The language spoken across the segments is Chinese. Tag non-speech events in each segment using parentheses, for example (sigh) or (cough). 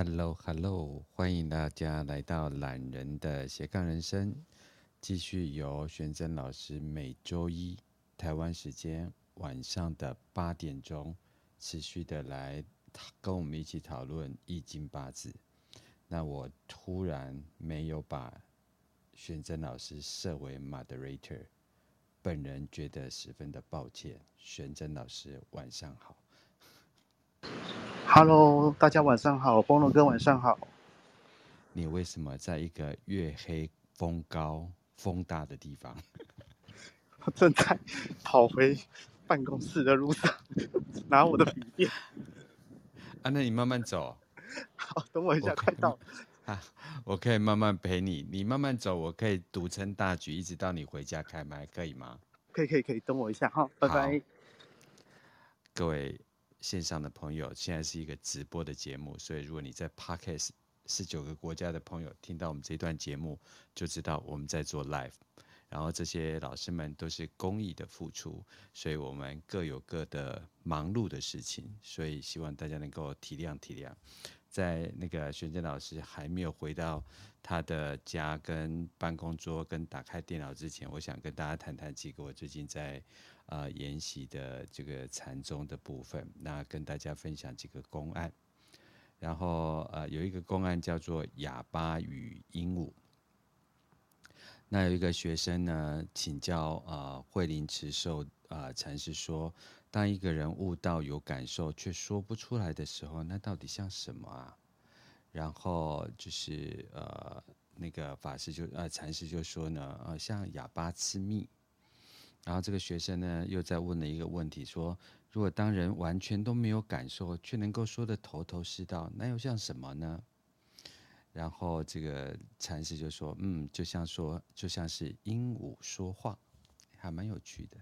Hello，Hello，欢迎大家来到懒人的斜杠人生，继续由玄真老师每周一台湾时间晚上的八点钟持续的来跟我们一起讨论易经八字。那我突然没有把玄真老师设为 moderator，本人觉得十分的抱歉。玄真老师晚上好。Hello，大家晚上好，风龙哥晚上好。你为什么在一个月黑风高风大的地方？我 (laughs) 正在跑回办公室的路上，(laughs) 拿我的笔电。(laughs) 啊，那你慢慢走。好，等我一下，快到。啊，我可以慢慢陪你，你慢慢走，我可以独撑大局，一直到你回家开麦，可以吗？可以，可以，可以，等我一下哈，拜拜。各位。线上的朋友，现在是一个直播的节目，所以如果你在 Podcast 十九个国家的朋友听到我们这段节目，就知道我们在做 Live。然后这些老师们都是公益的付出，所以我们各有各的忙碌的事情，所以希望大家能够体谅体谅。在那个玄真老师还没有回到他的家跟办公桌跟打开电脑之前，我想跟大家谈谈几个我最近在。呃，研习的这个禅宗的部分，那跟大家分享几个公案。然后呃，有一个公案叫做哑巴与鹦鹉。那有一个学生呢，请教啊慧林慈寿啊禅师说，当一个人悟道有感受却说不出来的时候，那到底像什么啊？然后就是呃，那个法师就呃禅师就说呢，呃，像哑巴吃蜜。然后这个学生呢，又在问了一个问题，说：如果当人完全都没有感受，却能够说得头头是道，那又像什么呢？然后这个禅师就说：嗯，就像说，就像是鹦鹉说话，还蛮有趣的。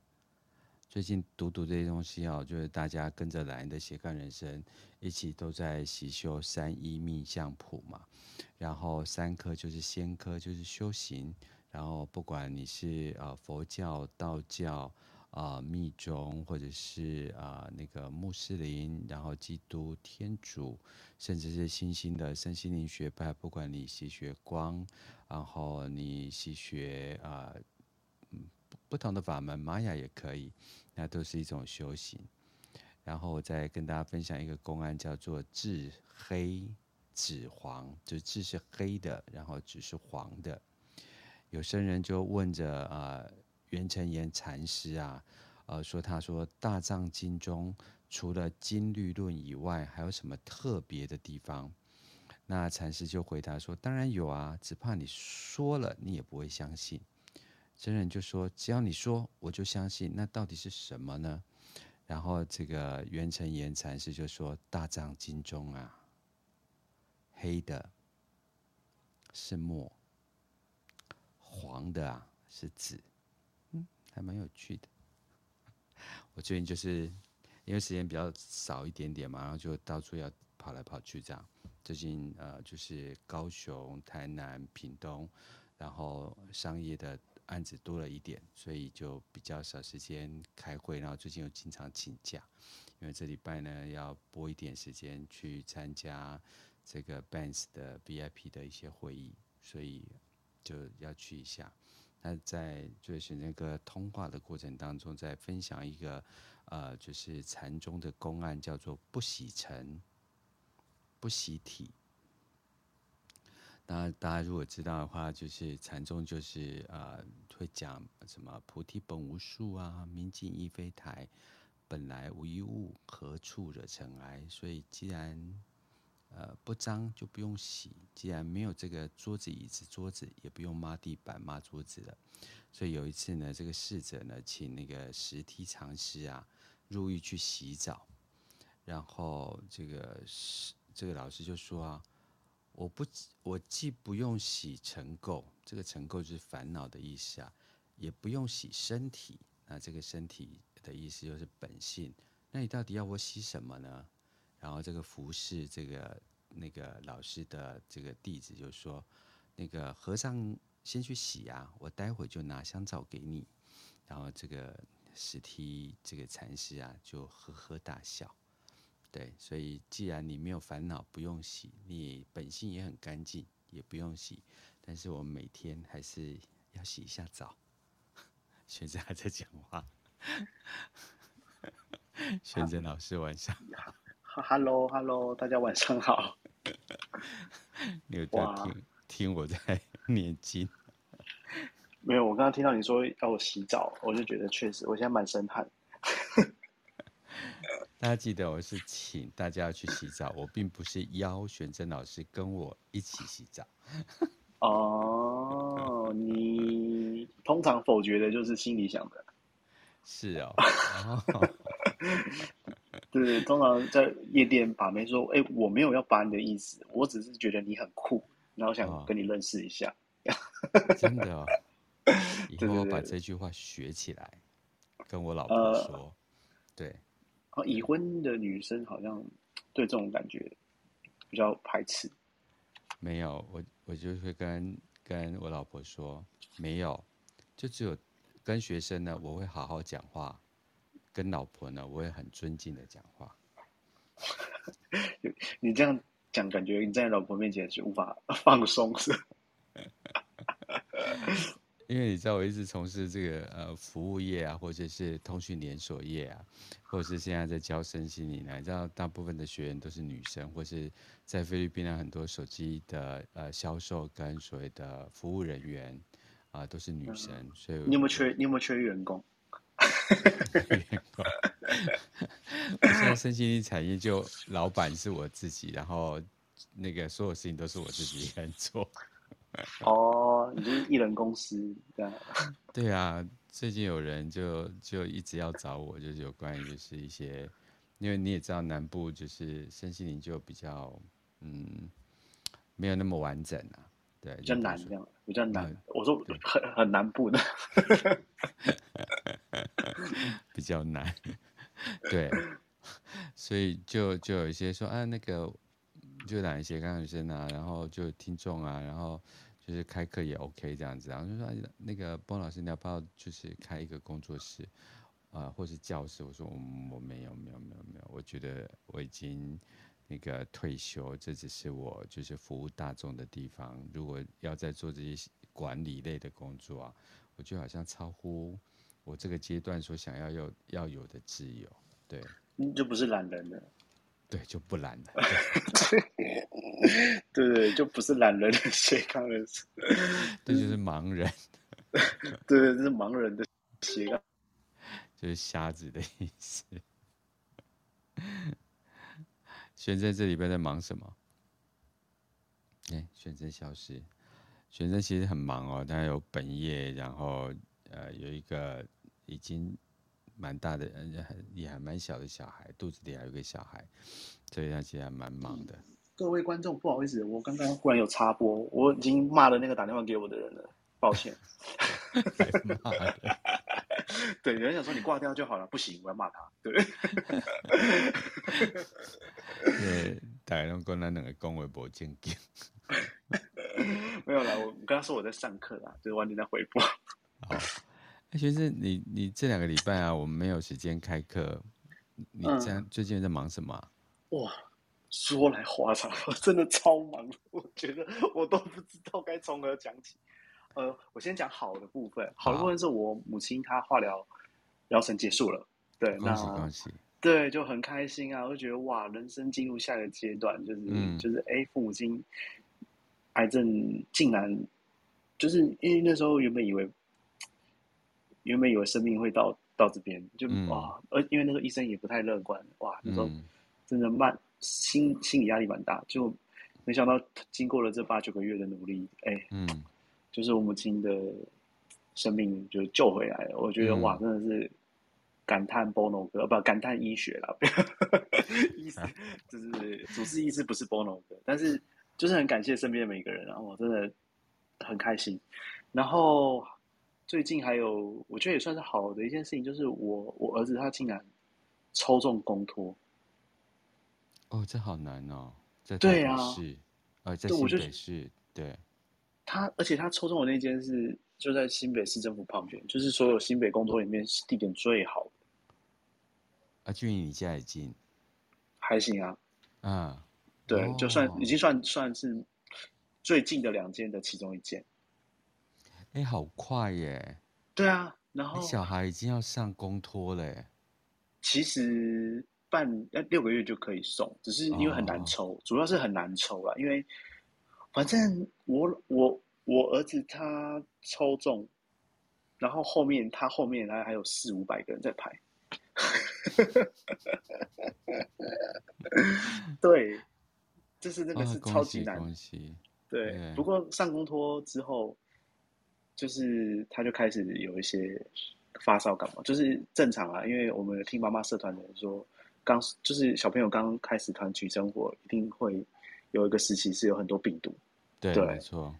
最近读读这些东西哦，就是大家跟着懒人的斜杠人生一起都在习修三一命相谱嘛，然后三科就是仙科，就是修行。然后，不管你是呃佛教、道教、啊、呃、密宗，或者是啊、呃、那个穆斯林，然后基督、天主，甚至是新兴的身心灵学派，不管你习学光，然后你习学啊、呃，不同的法门，玛雅也可以，那都是一种修行。然后我再跟大家分享一个公案，叫做智黑子黄，就智是黑的，然后子是黄的。有僧人就问着啊，袁成言禅师啊，呃，说他说大藏经中除了经律论以外，还有什么特别的地方？那禅师就回答说，当然有啊，只怕你说了你也不会相信。僧人就说，只要你说，我就相信。那到底是什么呢？然后这个袁成言禅师就说，大藏经中啊，黑的是墨。黄的啊是子，嗯，还蛮有趣的。我最近就是因为时间比较少一点点嘛，然后就到处要跑来跑去这样。最近呃就是高雄、台南、屏东，然后商业的案子多了一点，所以就比较少时间开会。然后最近又经常请假，因为这礼拜呢要拨一点时间去参加这个 bans 的 VIP 的一些会议，所以。就要去一下。那在就是那个通话的过程当中，在分享一个呃，就是禅宗的公案，叫做不洗尘、不洗体。那大家如果知道的话，就是禅宗就是呃，会讲什么菩提本无树啊，明镜亦非台，本来无一物，何处惹尘埃？所以既然呃，不脏就不用洗。既然没有这个桌子、椅子、桌子，也不用抹地板、抹桌子了。所以有一次呢，这个侍者呢，请那个石梯禅师啊入狱去洗澡。然后这个是这个老师就说啊，我不我既不用洗尘垢，这个尘垢就是烦恼的意思啊，也不用洗身体。那这个身体的意思就是本性。那你到底要我洗什么呢？然后这个服侍这个那个老师的这个弟子就说：“那个和尚先去洗啊，我待会就拿香皂给你。”然后这个石梯这个禅师啊就呵呵大笑，对，所以既然你没有烦恼，不用洗，你本性也很干净，也不用洗。但是我每天还是要洗一下澡。玄真还在讲话。(laughs) 玄真老师晚上好。(laughs) Hello，Hello，大家晚上好。(laughs) 你有在听听我在 (laughs) 念经？没有，我刚刚听到你说要我洗澡，我就觉得确实，我现在满身汗。大家记得，我是请大家要去洗澡，我并不是邀玄真老师跟我一起洗澡。哦，你通常否决的就是心里想的。是哦。对，通常在夜店把妹说：“哎、欸，我没有要把你的意思，我只是觉得你很酷，然后想跟你认识一下。哦”真的哦。(laughs) 以后我把这句话学起来，跟我老婆说。呃、对。啊，已婚的女生好像对这种感觉比较排斥。没有，我我就会跟跟我老婆说，没有，就只有跟学生呢，我会好好讲话。跟老婆呢，我会很尊敬的讲话。(laughs) 你这样讲，感觉你在老婆面前是无法放松，是？(laughs) 因为你知道，我一直从事这个呃服务业啊，或者是通讯连锁业啊，或者是现在在教身心灵呢。你知道，大部分的学员都是女生，或是在菲律宾啊，很多手机的呃销售跟所谓的服务人员啊、呃，都是女生。嗯、所以你有没有缺？你有没有缺员工？(laughs) 我现在身心灵产业就老板是我自己，然后那个所有事情都是我自己一个人做。哦，你就是艺人公司这样。对啊，最近有人就就一直要找我，就是有关于就是一些，因为你也知道南部就是身心灵就比较嗯没有那么完整啊。对，比较难这样，比较难。嗯、我说很很南部的，比较难。对，所以就就有一些说啊，那个就哪一些刚学生啊，然后就听众啊，然后就是开课也 OK 这样子，然后就说那个波老师，你要不要就是开一个工作室啊、呃，或是教室？我说我我没有没有没有没有，我觉得我已经。那个退休，这只是我就是服务大众的地方。如果要再做这些管理类的工作啊，我觉得好像超乎我这个阶段所想要有要有的自由。对，你就不是懒人了。对，就不懒了。对 (laughs) 对，就不是懒人的斜杠人士。这就是盲人。(laughs) 对对，这是盲人的斜杠，就是瞎子的意思。玄真这礼拜在忙什么？哎、欸，玄真消失。玄真其实很忙哦，他有本业，然后呃有一个已经蛮大的，也还蛮小的小孩，肚子里还有个小孩，所以他其实还蛮忙的。各位观众，不好意思，我刚刚忽然有插播，我已经骂了那个打电话给我的人了，抱歉。(laughs) 还骂了。对，有人想说你挂掉就好了，不行，我要骂他。对。(laughs) 对，大家拢讲咱两个讲话无正经。(laughs) 没有啦，我刚刚说我在上课啦，就是晚点再回播。好，那，学生，你你这两个礼拜啊，我们没有时间开课，你这样、嗯、最近在忙什么、啊？哇，说来话长，我真的超忙，我觉得我都不知道该从何讲起。呃，我先讲好的部分，好的部分是我母亲她化疗疗程结束了，对，恭喜恭喜。对，就很开心啊！我就觉得哇，人生进入下一个阶段，就是、嗯、就是哎，父母亲癌症竟然就是因为那时候原本以为原本以为生命会到到这边，就、嗯、哇，而因为那时候医生也不太乐观，哇，那时候真的慢心心理压力蛮大，就没想到经过了这八九个月的努力，哎，嗯，就是我母亲的生命就救回来了。我觉得、嗯、哇，真的是。感叹波诺哥，不，感叹医学了。(laughs) 医师 (laughs) 就是主治医师，不是波诺哥，但是就是很感谢身边的每个人，然后我真的很开心。然后最近还有，我觉得也算是好的一件事情，就是我我儿子他竟然抽中公托。哦，这好难哦，在对啊，呃，在新北市，对。他而且他抽中的那间是就在新北市政府旁边，就是所有新北公托里面地点最好的。啊，距离你家也近，还行啊。啊，对，哦、就算已经算算是最近的两间的其中一间。哎，好快耶！对啊，然后小孩已经要上公托了。其实半要六个月就可以送，只是因为很难抽，哦、主要是很难抽啊。因为反正我我我儿子他抽中，然后后面他后面还还有四五百个人在排。(laughs) 对，就是那个是超级难。对不过上公托之后，就是他就开始有一些发烧感冒，就是正常啊。因为我们听妈妈社团的人说，刚就是小朋友刚开始团体生活，一定会有一个时期是有很多病毒。对，对没错。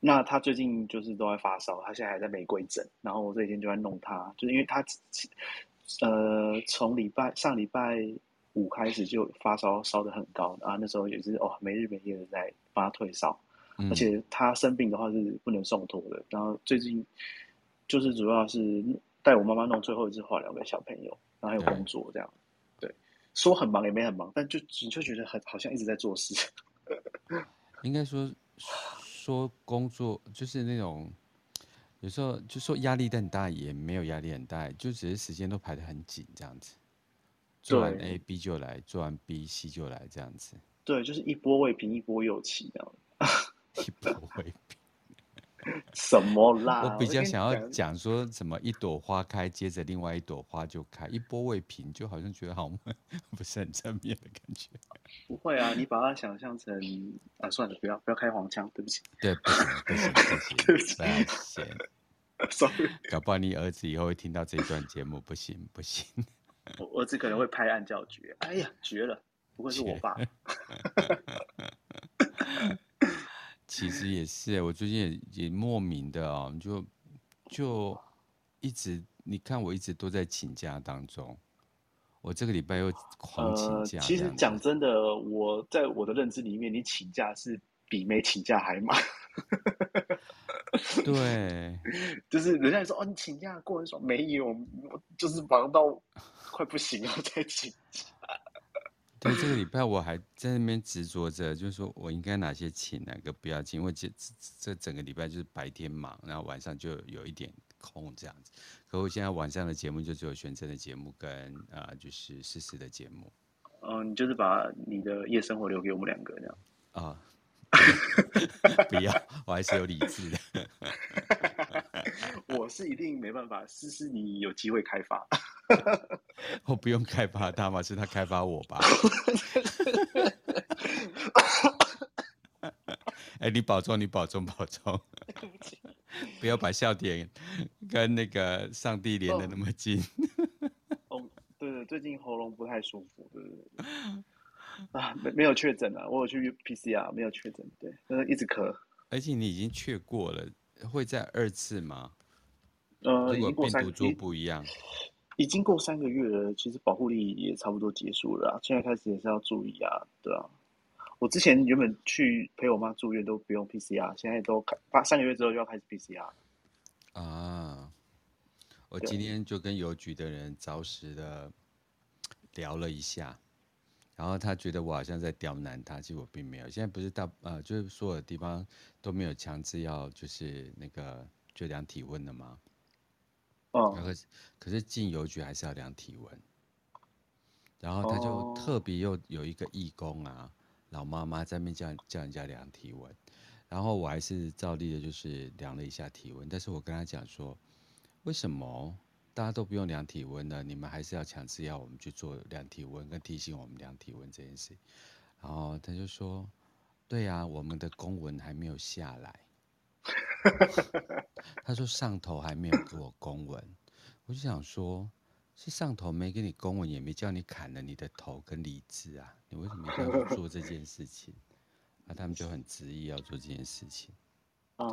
那他最近就是都在发烧，他现在还在玫瑰疹，然后我这几天就在弄他，就是因为他。呃，从礼拜上礼拜五开始就发烧，烧的很高啊。那时候也是哦，没日没夜的在帮他退烧，嗯、而且他生病的话是不能送托的。然后最近就是主要是带我妈妈弄最后一次化疗给小朋友，然后还有工作这样。对，对，说很忙也没很忙，但就你就觉得很好像一直在做事。(laughs) 应该说说工作就是那种。有时候就说压力很大，也没有压力很大，就只是时间都排得很紧，这样子。做完 A B 就来，做完 B C 就来，这样子。对，就是一波未平一波又起，这样。一波未平。(laughs) 什么啦？我比较想要讲说什么一朵花开，接着另外一朵花就开，一波未平，就好像觉得好不是很正面的感觉。不会啊，你把它想象成啊，算了，不要不要开黄腔，对不起。对，不行不行不行，对不起，(laughs) 不行。Sorry，搞不好你儿子以后会听到这一段节目，不行不行。我儿子可能会拍案叫绝，哎呀，绝了，不会是我爸。其实也是，我最近也也莫名的哦，就就一直，你看我一直都在请假当中，我这个礼拜又狂请假。呃，其实讲真的，我在我的认知里面，你请假是比没请假还忙。对，(laughs) 就是人家说哦，你请假过很爽，没有，我就是忙到快不行了才请假。对，这个礼拜我还在那边执着着，就是说我应该哪些请，哪个不要请，因为这这整个礼拜就是白天忙，然后晚上就有一点空这样子。可我现在晚上的节目就只有玄真的节目跟啊、呃，就是诗诗的节目。嗯，你就是把你的夜生活留给我们两个这样。啊、哦，(laughs) 不要，我还是有理智的。(laughs) (laughs) 我是一定没办法，思思你有机会开发。(laughs) 我不用开发他嘛，是他开发我吧？(laughs) 哎、欸，你保重，你保重，保重。不要把笑点跟那个上帝连的那么近。哦，对对，最近喉咙不太舒服，对对对。啊，没没有确诊啊，我有去 PCR，没有确诊，对，但是一直咳。而且你已经确过了，会再二次吗？呃，如果病毒株不一样。已经过三个月了，其实保护力也差不多结束了啊。现在开始也是要注意啊，对啊。我之前原本去陪我妈住院都不用 PCR，现在都开八三个月之后就要开始 PCR。啊，我今天就跟邮局的人着实的聊了一下，然后他觉得我好像在刁难他，其实我并没有。现在不是大呃，就是所有的地方都没有强制要就是那个就量体温的吗？哦，可是可是进邮局还是要量体温，然后他就特别又有一个义工啊，老妈妈在那边叫叫人家量体温，然后我还是照例的，就是量了一下体温，但是我跟他讲说，为什么大家都不用量体温了？你们还是要强制要我们去做量体温，跟提醒我们量体温这件事，然后他就说，对呀，我们的公文还没有下来。他说上头还没有给我公文，我就想说，是上头没给你公文，也没叫你砍了你的头跟理智啊，你为什么一定要去做这件事情？(laughs) 那他们就很执意要做这件事情。对，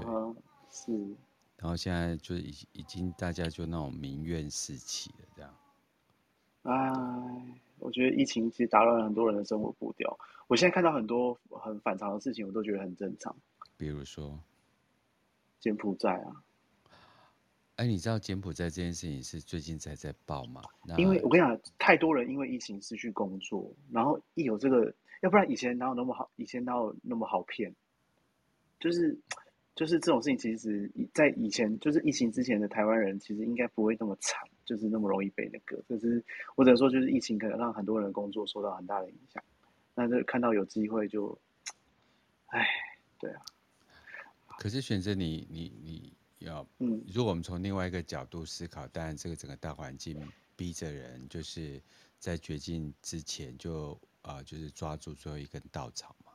是。然后现在就已已经大家就那种民怨四起了，这样。哎，我觉得疫情其实打乱了很多人的生活步调。我现在看到很多很反常的事情，我都觉得很正常。比如说。柬埔寨啊，哎，你知道柬埔寨这件事情是最近才在报吗？因为我跟你讲，太多人因为疫情失去工作，然后一有这个，要不然以前哪有那么好？以前哪有那么好骗？就是就是这种事情，其实，在以前就是疫情之前的台湾人，其实应该不会那么惨，就是那么容易被那个。就是我只能说，就是疫情可能让很多人工作受到很大的影响。那就看到有机会就，哎，对啊。可是选择你你你。要，嗯，如果我们从另外一个角度思考，当然这个整个大环境逼着人，就是在绝境之前就啊、呃，就是抓住最后一根稻草嘛。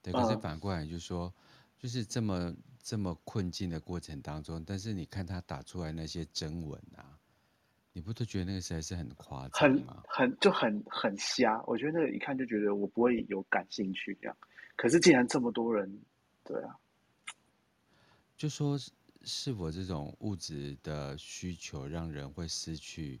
对，可是反过来就是说，就是这么这么困境的过程当中，但是你看他打出来那些真文啊，你不都觉得那个实在是很夸张吗？很很就很很瞎，我觉得那个一看就觉得我不会有感兴趣这样。可是既然这么多人，对啊。就说是否这种物质的需求让人会失去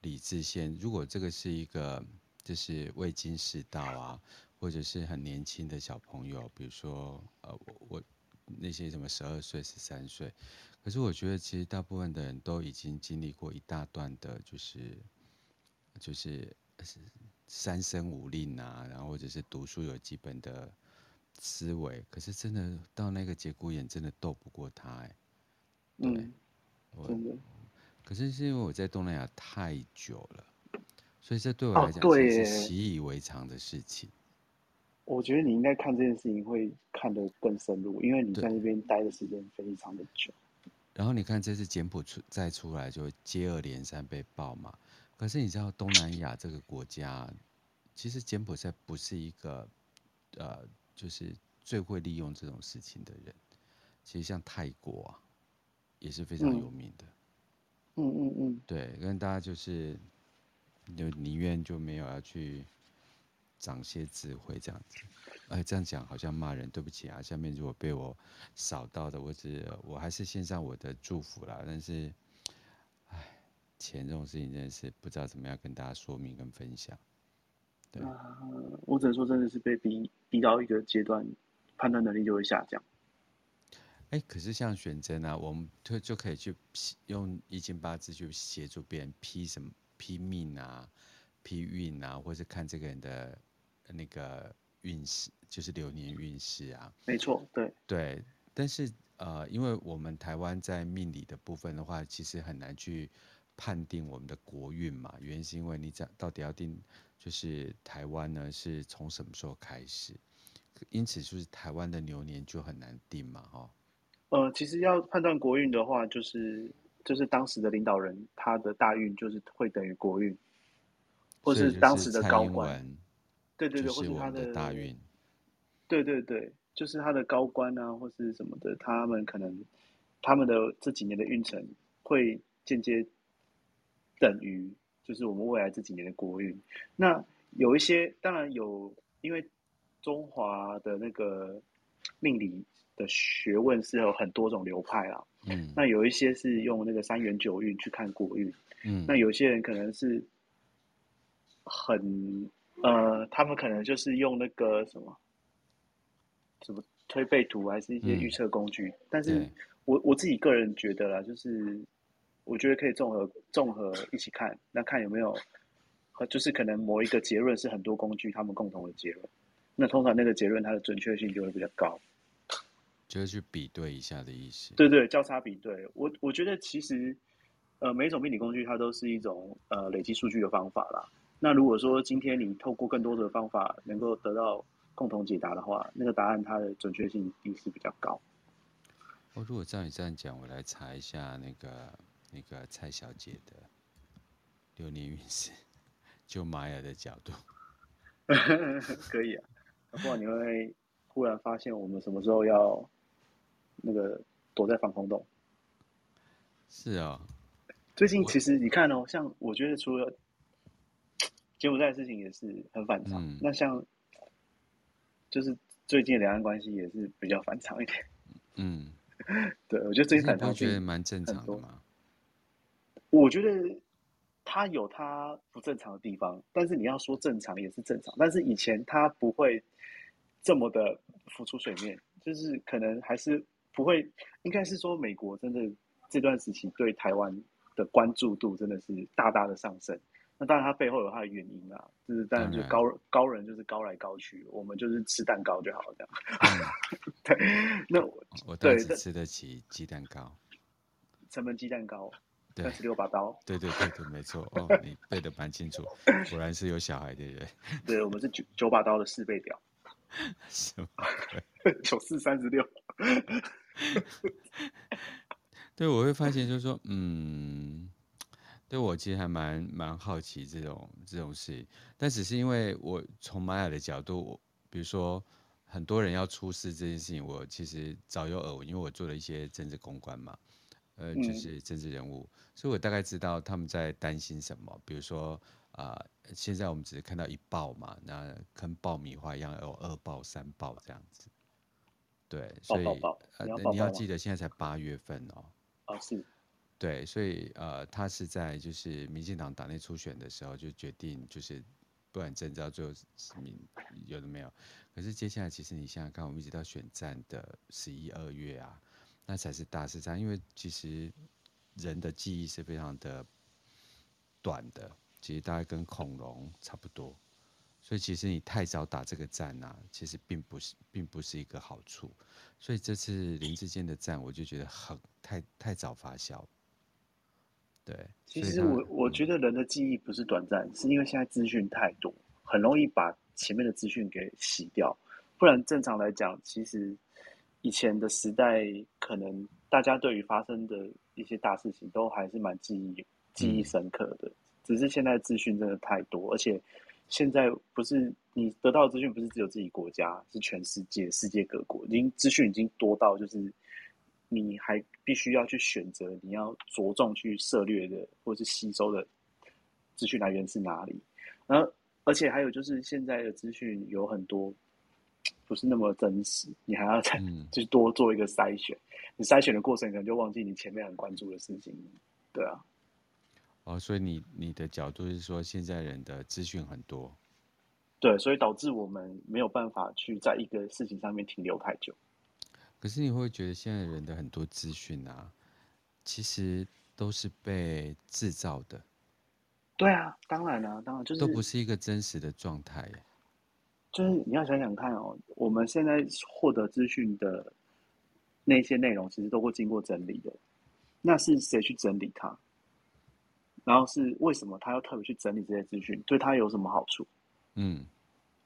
理智线？如果这个是一个就是未经世道啊，或者是很年轻的小朋友，比如说呃我我那些什么十二岁、十三岁，可是我觉得其实大部分的人都已经经历过一大段的，就是就是三生五令啊，然后或者是读书有基本的。思维，可是真的到那个节骨眼，真的斗不过他哎。对，嗯，真的。可是是因为我在东南亚太久了，所以这对我来讲是习以为常的事情。我觉得你应该看这件事情会看得更深入，因为你在那边待的时间非常的久。然后你看这次柬埔寨再出来，就接二连三被爆嘛。可是你知道东南亚这个国家，其实柬埔寨不是一个呃。就是最会利用这种事情的人，其实像泰国啊，也是非常有名的。嗯嗯嗯，对，跟大家就是就宁愿就没有要去长些智慧这样子。哎，这样讲好像骂人，对不起啊。下面如果被我扫到的，我只我还是献上我的祝福啦。但是，哎，钱这种事情真的是不知道怎么样跟大家说明跟分享。对啊，我只能说真的是被逼逼到一个阶段，判断能力就会下降。哎、欸，可是像选择啊，我们就就可以去用一经八字去协助别人批什么批命啊、批运啊，或是看这个人的那个运势，就是流年运势啊。没错，对对。但是呃，因为我们台湾在命理的部分的话，其实很难去判定我们的国运嘛。原因是因为你讲到底要定。就是台湾呢，是从什么时候开始？因此，就是台湾的牛年就很难定嘛，哈。呃，其实要判断国运的话，就是就是当时的领导人他的大运就是会等于国运，或是当时的高官，对对对，或是他的大运，对对对，就是他的高官啊，或是什么的，他们可能他们的这几年的运程会间接等于。就是我们未来这几年的国运，那有一些当然有，因为中华的那个命理的学问是有很多种流派啦。嗯，那有一些是用那个三元九运去看国运，嗯，那有些人可能是很呃，他们可能就是用那个什么什么推背图，还是一些预测工具。嗯，但是我我自己个人觉得啦，就是。我觉得可以综合综合一起看，那看有没有，就是可能某一个结论是很多工具他们共同的结论，那通常那个结论它的准确性就会比较高，就是去比对一下的意思。对对，交叉比对。我我觉得其实，呃，每一种命理工具它都是一种呃累积数据的方法啦。那如果说今天你透过更多的方法能够得到共同解答的话，那个答案它的准确性一定是比较高。我如果照你这样讲，我来查一下那个。那个蔡小姐的流年运势，就玛雅的角度，(laughs) 可以啊。不然你会忽然发现我们什么时候要那个躲在防空洞？是啊、哦。最近其实你看哦，像我觉得除了柬埔寨的事情也是很反常，嗯、那像就是最近两岸关系也是比较反常一点。嗯，(laughs) 对，我觉得最近反常，觉得蛮正常的嘛。我觉得他有他不正常的地方，但是你要说正常也是正常。但是以前他不会这么的浮出水面，就是可能还是不会。应该是说美国真的这段时期对台湾的关注度真的是大大的上升。那当然，它背后有它的原因啊，就是当然就高高人就是高来高去，我们就是吃蛋糕就好了这样。嗯、(laughs) 对，那我我倒是吃得起鸡蛋糕，成本鸡蛋糕，三十六把刀。对对对对，没错 (laughs) 哦，你背的蛮清楚，果然是有小孩的人。对，我们是九九把刀的四倍表，(laughs) 什么？九四三十六。对，我会发现就是说，嗯。对，我其实还蛮蛮好奇这种这种事，但只是因为我从玛雅的角度，我比如说很多人要出事这件事情，我其实早有耳闻，因为我做了一些政治公关嘛，呃，就是政治人物，嗯、所以我大概知道他们在担心什么。比如说啊、呃，现在我们只是看到一爆嘛，那跟爆米花一样有二爆、三爆这样子。对，所以你要记得现在才八月份哦。啊，是。对，所以呃，他是在就是民进党党内初选的时候就决定，就是不管征召最后民有的没有。可是接下来，其实你想想看，我们一直到选战的十一二月啊，那才是大事战。因为其实人的记忆是非常的短的，其实大概跟恐龙差不多。所以其实你太早打这个战啊，其实并不是并不是一个好处。所以这次林志坚的战，我就觉得很太太早发酵。对，其实我我觉得人的记忆不是短暂，是因为现在资讯太多，很容易把前面的资讯给洗掉。不然正常来讲，其实以前的时代，可能大家对于发生的一些大事情都还是蛮记忆记忆深刻的。嗯、只是现在资讯真的太多，而且现在不是你得到的资讯不是只有自己国家，是全世界世界各国，已经资讯已经多到就是。你还必须要去选择你要着重去涉猎的或是吸收的资讯来源是哪里，然后而且还有就是现在的资讯有很多不是那么真实，你还要再就多做一个筛选。你筛选的过程可能就忘记你前面很关注的事情，对啊。哦，所以你你的角度是说现在人的资讯很多，对，所以导致我们没有办法去在一个事情上面停留太久。可是你会觉得现在人的很多资讯啊，其实都是被制造的。对啊，当然了，当然就是都不是一个真实的状态。就是你要想想看哦，我们现在获得资讯的那些内容，其实都会经过整理的。那是谁去整理它？然后是为什么他要特别去整理这些资讯？对他有什么好处？嗯，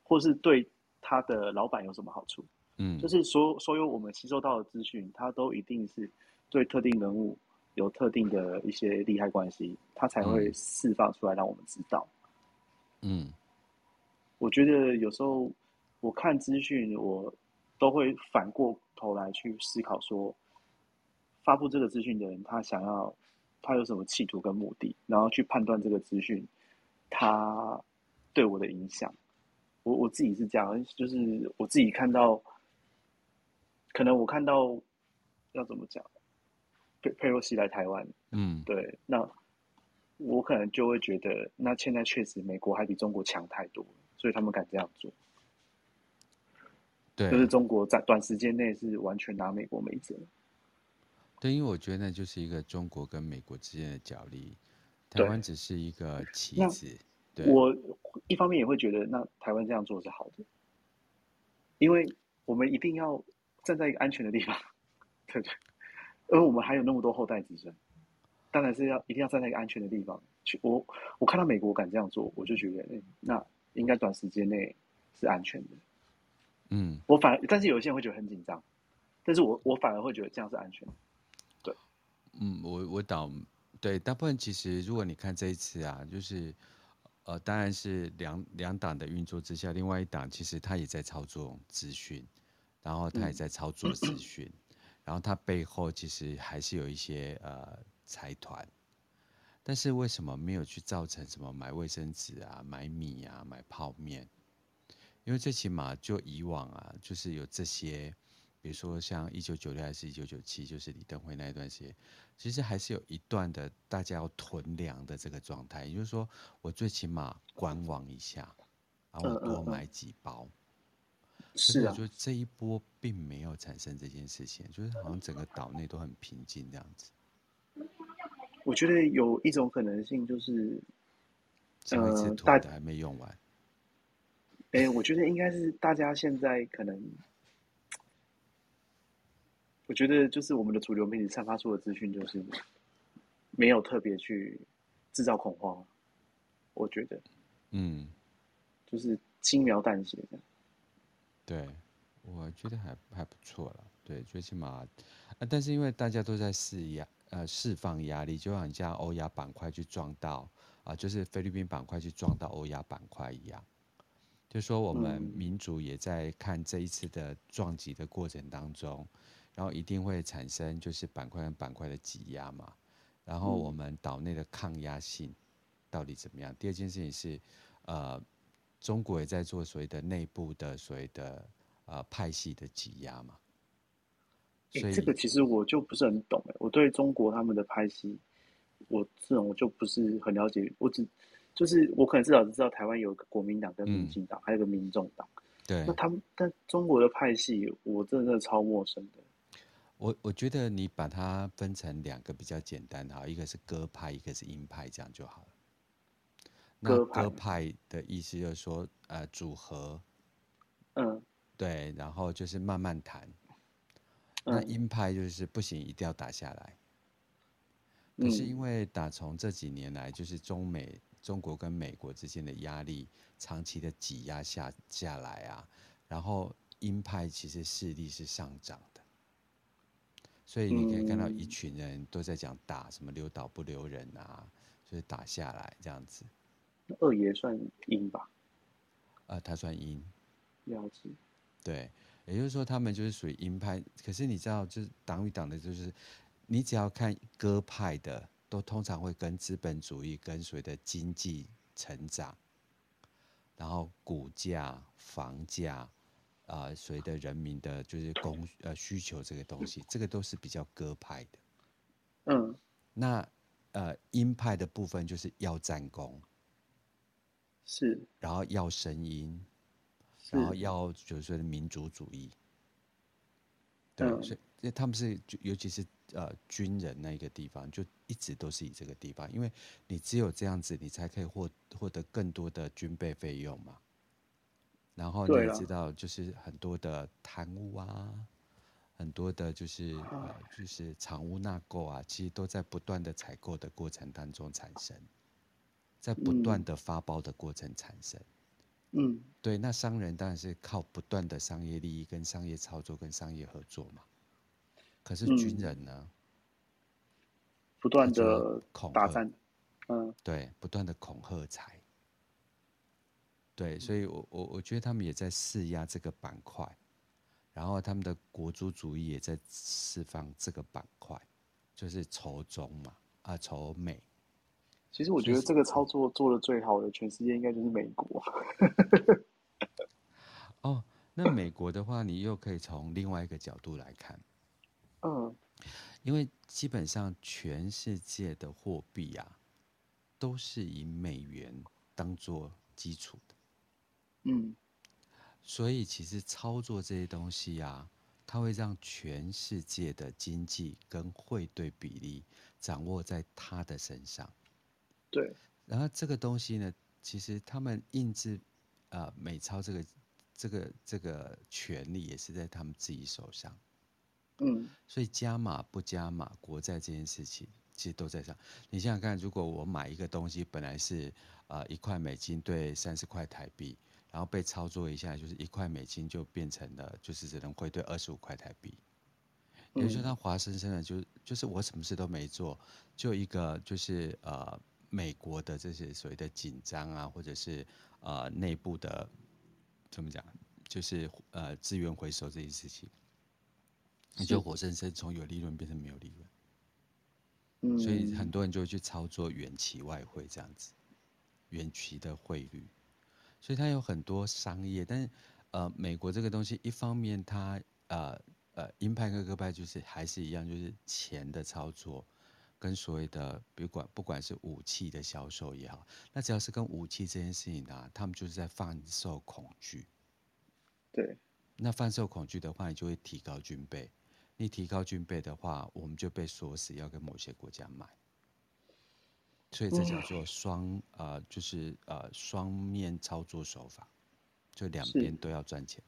或是对他的老板有什么好处？嗯，就是所所有我们吸收到的资讯，它都一定是对特定人物有特定的一些利害关系，它才会释放出来让我们知道。嗯，我觉得有时候我看资讯，我都会反过头来去思考说，发布这个资讯的人，他想要他有什么企图跟目的，然后去判断这个资讯他对我的影响。我我自己是这样，就是我自己看到。可能我看到要怎么讲，佩佩洛西来台湾，嗯，对，那我可能就会觉得，那现在确实美国还比中国强太多，所以他们敢这样做。对，就是中国在短时间内是完全拿美国没辙。对，因为我觉得那就是一个中国跟美国之间的角力，台湾只是一个棋子。对，我一方面也会觉得，那台湾这样做是好的，因为我们一定要。站在一个安全的地方，(laughs) 对对，而我们还有那么多后代子孙，当然是要一定要站在一个安全的地方去。我我看到美国敢这样做，我就觉得，欸、那应该短时间内是安全的。嗯，我反而，但是有些人会觉得很紧张，但是我我反而会觉得这样是安全的。对，嗯，我我倒对，大部分其实如果你看这一次啊，就是呃，当然是两两党的运作之下，另外一党其实他也在操作资讯。然后他也在操作资讯，嗯、然后他背后其实还是有一些呃财团，但是为什么没有去造成什么买卫生纸啊、买米啊、买泡面？因为最起码就以往啊，就是有这些，比如说像一九九六还是一九九七，就是李登辉那一段时间，其实还是有一段的大家要囤粮的这个状态，也就是说我最起码观望一下，然后我多买几包。是啊，就这一波并没有产生这件事情，就是好像整个岛内都很平静这样子。我觉得有一种可能性就是，呃，大的还没用完。哎、欸，我觉得应该是大家现在可能，我觉得就是我们的主流媒体散发出的资讯，就是没有特别去制造恐慌。我觉得，嗯，就是轻描淡写的。对，我觉得还还不错了。对，最起码，啊，但是因为大家都在释压，呃，释放压力，就好像欧亚板块去撞到啊，就是菲律宾板块去撞到欧亚板块一样。就说我们民主也在看这一次的撞击的过程当中，然后一定会产生就是板块跟板块的挤压嘛，然后我们岛内的抗压性到底怎么样？第二件事情是，呃，中国也在做所谓的内部的所谓的呃派系的挤压嘛。所以、欸、这个其实我就不是很懂哎，我对中国他们的派系，我这种我就不是很了解，我只。就是我可能至少知道台湾有个国民党跟民进党，嗯、还有个民众党。对，那他们但中国的派系，我真的超陌生的。我我觉得你把它分成两个比较简单哈，一个是鸽派，一个是鹰派，这样就好了。鸽派，的意思就是说，呃，组合，嗯，对，然后就是慢慢谈。那鹰派就是不行，一定要打下来。可是因为打从这几年来，就是中美。中国跟美国之间的压力长期的挤压下下来啊，然后鹰派其实势力是上涨的，所以你可以看到一群人都在讲打什么留岛不留人啊，就是打下来这样子。二爷算阴吧？呃，他算阴。了解。对，也就是说他们就是属于阴派。可是你知道，就是党与党的，就是你只要看鸽派的。都通常会跟资本主义、跟随的经济成长，然后股价、房价，啊，随着人民的就是供呃需求这个东西，这个都是比较鸽派的。嗯，那呃鹰派的部分就是要战功，是，然后要声音，然后要就是说民族主义，对，嗯、所以他们是尤其是。呃，军人那一个地方就一直都是以这个地方，因为你只有这样子，你才可以获获得更多的军备费用嘛。然后你也知道，就是很多的贪污啊，很多的就是呃，就是藏污纳垢啊，其实都在不断的采购的过程当中产生，在不断的发包的过程产生。嗯，对，那商人当然是靠不断的商业利益、跟商业操作、跟商业合作嘛。可是军人呢？嗯、不断的打战，嗯，对，不断的恐吓财，对，所以我我我觉得他们也在施压这个板块，然后他们的国族主义也在释放这个板块，就是仇中嘛，啊，仇美。其实我觉得这个操作做的最好的，全世界应该就是美国。(laughs) 哦，那美国的话，你又可以从另外一个角度来看。嗯，因为基本上全世界的货币啊，都是以美元当做基础的。嗯，所以其实操作这些东西啊，它会让全世界的经济跟汇兑比例掌握在他的身上。对。然后这个东西呢，其实他们印制呃美钞这个这个这个权利也是在他们自己手上。嗯，所以加码不加码国债这件事情，其实都在上。你想想看，如果我买一个东西，本来是呃一块美金兑三十块台币，然后被操作一下，就是一块美金就变成了，就是只能汇兑二十五块台币。也就是说，他活生生的就就是我什么事都没做，就一个就是呃美国的这些所谓的紧张啊，或者是呃内部的怎么讲，就是呃资源回收这件事情。你就活生生从有利润变成没有利润，嗯，所以很多人就会去操作远期外汇这样子，远期的汇率，所以它有很多商业，但是呃，美国这个东西一方面它呃呃鹰派跟鸽派就是还是一样，就是钱的操作跟所谓的，比如管不管是武器的销售也好，那只要是跟武器这件事情啊，他们就是在贩售恐惧，对，那贩售恐惧的话，你就会提高军备。你提高军备的话，我们就被锁死，要跟某些国家买。所以这叫做双呃，就是呃双面操作手法，就两边都要赚钱。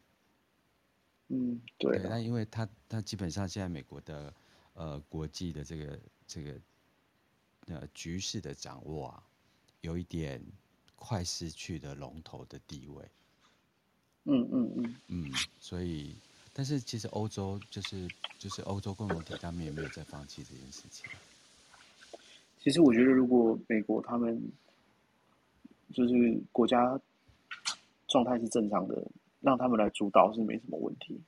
嗯，对。那因为他他基本上现在美国的呃国际的这个这个呃局势的掌握啊，有一点快失去的龙头的地位。嗯嗯嗯嗯，所以但是其实欧洲就是就是欧洲共同体，他们也没有在放弃这件事情。其实我觉得，如果美国他们就是国家状态是正常的，让他们来主导是没什么问题。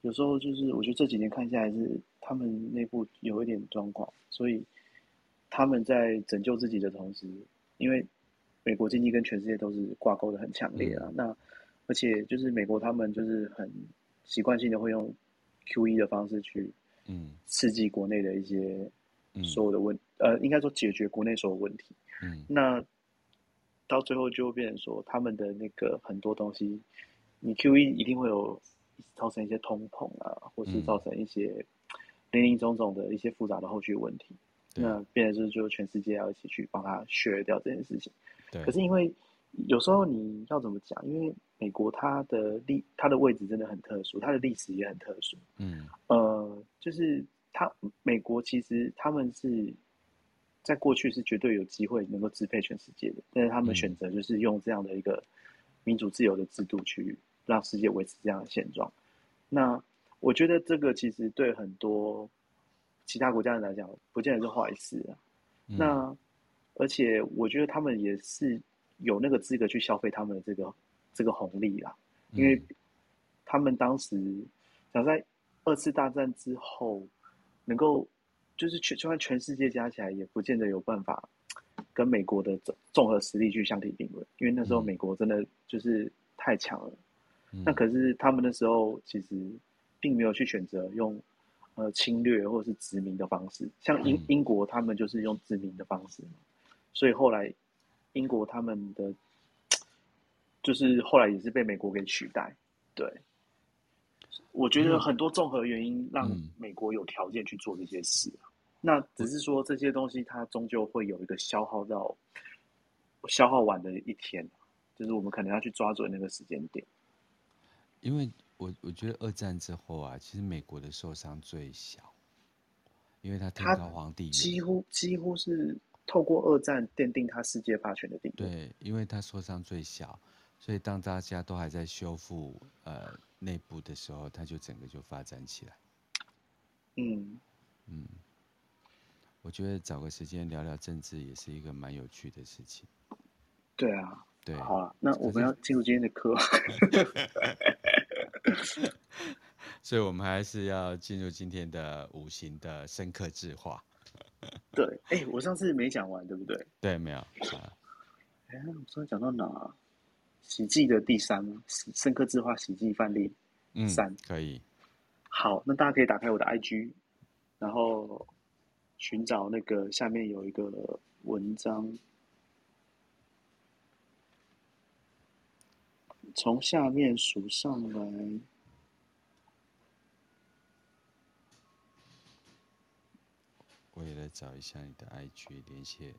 有时候就是我觉得这几年看下来是他们内部有一点状况，所以他们在拯救自己的同时，因为美国经济跟全世界都是挂钩的很强烈啊。嗯、那而且就是美国他们就是很习惯性的会用 QE 的方式去嗯刺激国内的一些。所有的问，呃，应该说解决国内所有问题。嗯，那到最后就会变成说，他们的那个很多东西，你 QE 一定会有造成一些通膨啊，或是造成一些林林总总的一些复杂的后续问题。嗯、那变成就是，就全世界要一起去帮他削掉这件事情。对。可是因为有时候你要怎么讲？因为美国它的历，它的位置真的很特殊，它的历史也很特殊。嗯。呃，就是。它美国其实他们是在过去是绝对有机会能够支配全世界的，但是他们选择就是用这样的一个民主自由的制度去让世界维持这样的现状。那我觉得这个其实对很多其他国家人来讲，不见得是坏事啊。那而且我觉得他们也是有那个资格去消费他们的这个这个红利啦，因为他们当时想在二次大战之后。能够就是全就算全世界加起来，也不见得有办法跟美国的综综合实力去相提并论，因为那时候美国真的就是太强了。嗯、那可是他们那时候其实并没有去选择用呃侵略或者是殖民的方式，像英英国他们就是用殖民的方式，所以后来英国他们的就是后来也是被美国给取代，对。我觉得很多综合原因让美国有条件去做这些事，嗯、那只是说这些东西它终究会有一个消耗到消耗完的一天，就是我们可能要去抓准那个时间点。因为我我觉得二战之后啊，其实美国的受伤最小，因为他天高皇帝远，几乎几乎是透过二战奠定他世界霸权的地位。对，因为他受伤最小，所以当大家都还在修复呃。内部的时候，他就整个就发展起来。嗯嗯，我觉得找个时间聊聊政治也是一个蛮有趣的事情。对啊，对，好了，那我们要进入今天的课。(laughs) (laughs) 所以，我们还是要进入今天的五行的深刻制化。对，哎、欸，我上次没讲完，对不对？对，没有。哎、欸，我上次讲到哪？喜忌的第三，深刻制化喜忌范例，嗯，三可以。好，那大家可以打开我的 IG，然后寻找那个下面有一个文章，从下面数上来。我也来找一下你的 IG 连线。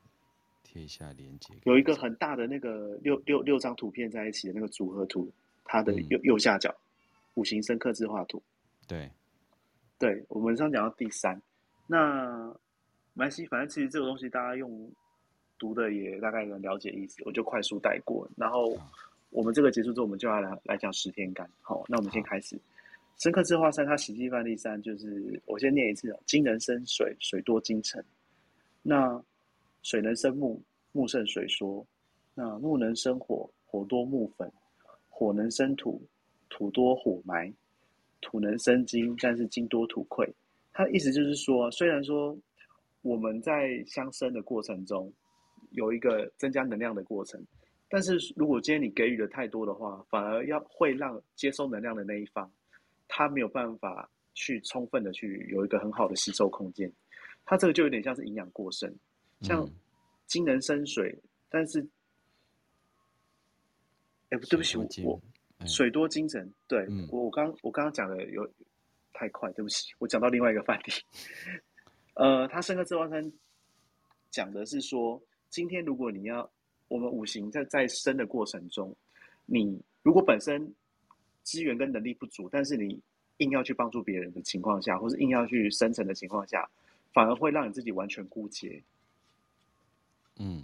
贴一下连接，有一个很大的那个六六六张图片在一起的那个组合图，它的右右下角，嗯、五行生克字画图。对，对，我们上讲到第三，那蛮西，反正其实这个东西大家用读的也大概能了解意思，我就快速带过。然后我们这个结束之后，我们就要来来讲十天干。好，那我们先开始。生克制化三，它实际范例三，就是我先念一次：金能生水，水多金沉。那水能生木，木胜水缩；那木能生火，火多木焚；火能生土，土多火埋；土能生金，但是金多土溃。它的意思就是说，虽然说我们在相生的过程中有一个增加能量的过程，但是如果今天你给予的太多的话，反而要会让接收能量的那一方，他没有办法去充分的去有一个很好的吸收空间。它这个就有点像是营养过剩。像金能生水，但是，哎、欸，对不起，我水多精神，对、嗯、我我刚我刚刚讲的有太快，对不起，我讲到另外一个范例。(laughs) 呃，他生克制化三讲的是说，今天如果你要我们五行在在生的过程中，你如果本身资源跟能力不足，但是你硬要去帮助别人的情况下，或是硬要去生成的情况下，反而会让你自己完全枯竭。嗯，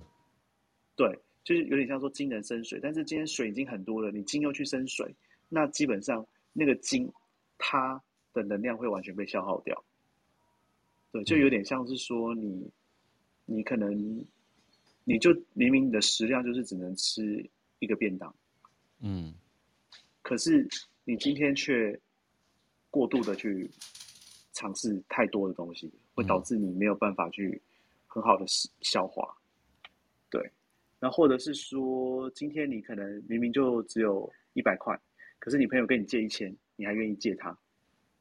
对，就是有点像说金能生水，但是今天水已经很多了，你金又去生水，那基本上那个金它的能量会完全被消耗掉。对，就有点像是说你，你可能你就明明你的食量就是只能吃一个便当，嗯，可是你今天却过度的去尝试太多的东西，会导致你没有办法去很好的消化。对，那或者是说，今天你可能明明就只有一百块，可是你朋友跟你借一千，你还愿意借他，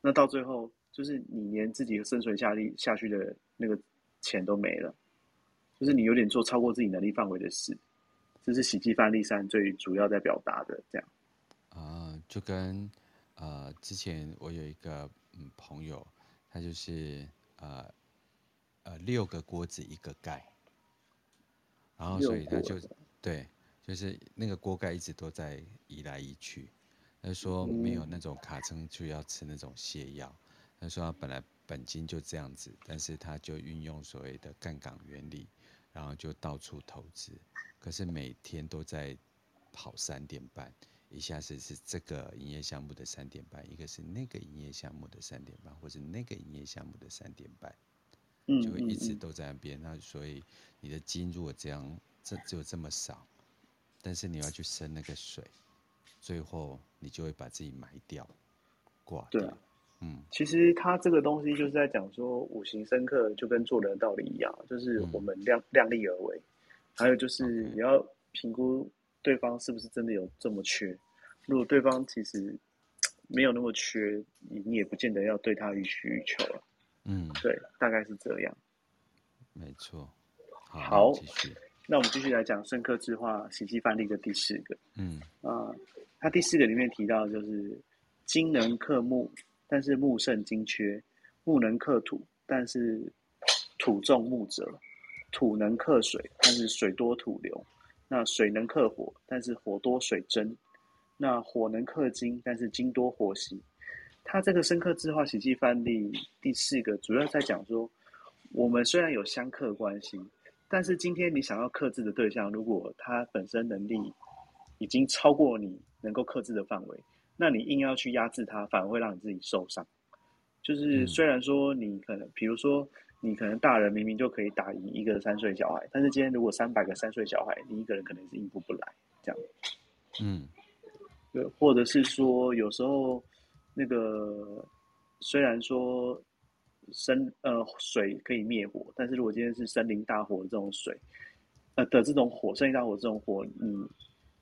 那到最后就是你连自己生存下力下去的那个钱都没了，就是你有点做超过自己能力范围的事，这是喜剧范例三最主要在表达的这样。啊，就跟呃之前我有一个嗯朋友，他就是呃呃六个锅子一个盖。然后，所以他就对，就是那个锅盖一直都在移来移去。他说没有那种卡撑就要吃那种泻药。他说他本来本金就这样子，但是他就运用所谓的杠杆原理，然后就到处投资。可是每天都在跑三点半，一下子是这个营业项目的三点半，一个是那个营业项目的三点半，或是那个营业项目的三点半。就会一直都在那边，那所以你的金如果这样，这只有这么少，但是你要去生那个水，最后你就会把自己埋掉，挂掉。对，嗯，其实他这个东西就是在讲说，五行生克就跟做人的道理一样，就是我们量、嗯、量力而为，还有就是你要评估对方是不是真的有这么缺，如果对方其实没有那么缺，你也不见得要对他予取予求了。嗯，对，大概是这样。没错。好，好，那我们继续来讲生克制化喜忌范例的第四个。嗯。啊，它第四个里面提到就是金能克木，但是木盛金缺；木能克土，但是土重木折；土能克水，但是水多土流；那水能克火，但是火多水蒸；那火能克金，但是金多火熄。他这个生克制化喜忌范例第四个，主要在讲说，我们虽然有相克关系，但是今天你想要克制的对象，如果他本身能力已经超过你能够克制的范围，那你硬要去压制它，反而会让你自己受伤。就是虽然说你可能，比如说你可能大人明明就可以打赢一个三岁小孩，但是今天如果三百个三岁小孩，你一个人可能是应付不来，这样。嗯，对，或者是说有时候。那个虽然说森呃水可以灭火，但是如果今天是森林大火的这种水，呃的这种火，森林大火这种火，你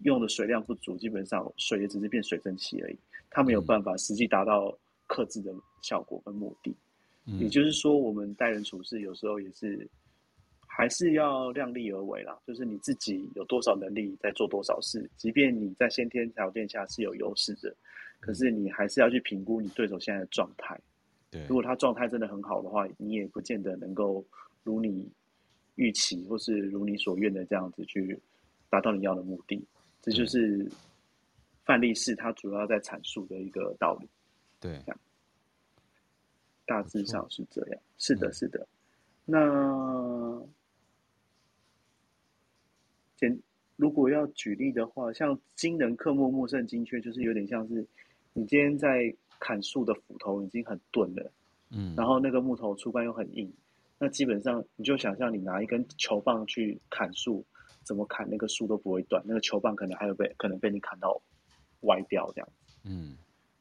用的水量不足，基本上水也只是变水蒸气而已，它没有办法实际达到克制的效果跟目的。嗯、也就是说，我们待人处事有时候也是还是要量力而为啦，就是你自己有多少能力在做多少事，即便你在先天条件下是有优势的。可是你还是要去评估你对手现在的状态。对，如果他状态真的很好的话，你也不见得能够如你预期或是如你所愿的这样子去达到你要的目的。这就是范例四它主要在阐述的一个道理。对，这样大致上是这样。是的，是的。那简如果要举例的话，像金人克木，木盛金缺，就是有点像是。你今天在砍树的斧头已经很钝了，嗯，然后那个木头粗干又很硬，那基本上你就想象你拿一根球棒去砍树，怎么砍那个树都不会断，那个球棒可能还有被可能被你砍到歪掉这样。嗯，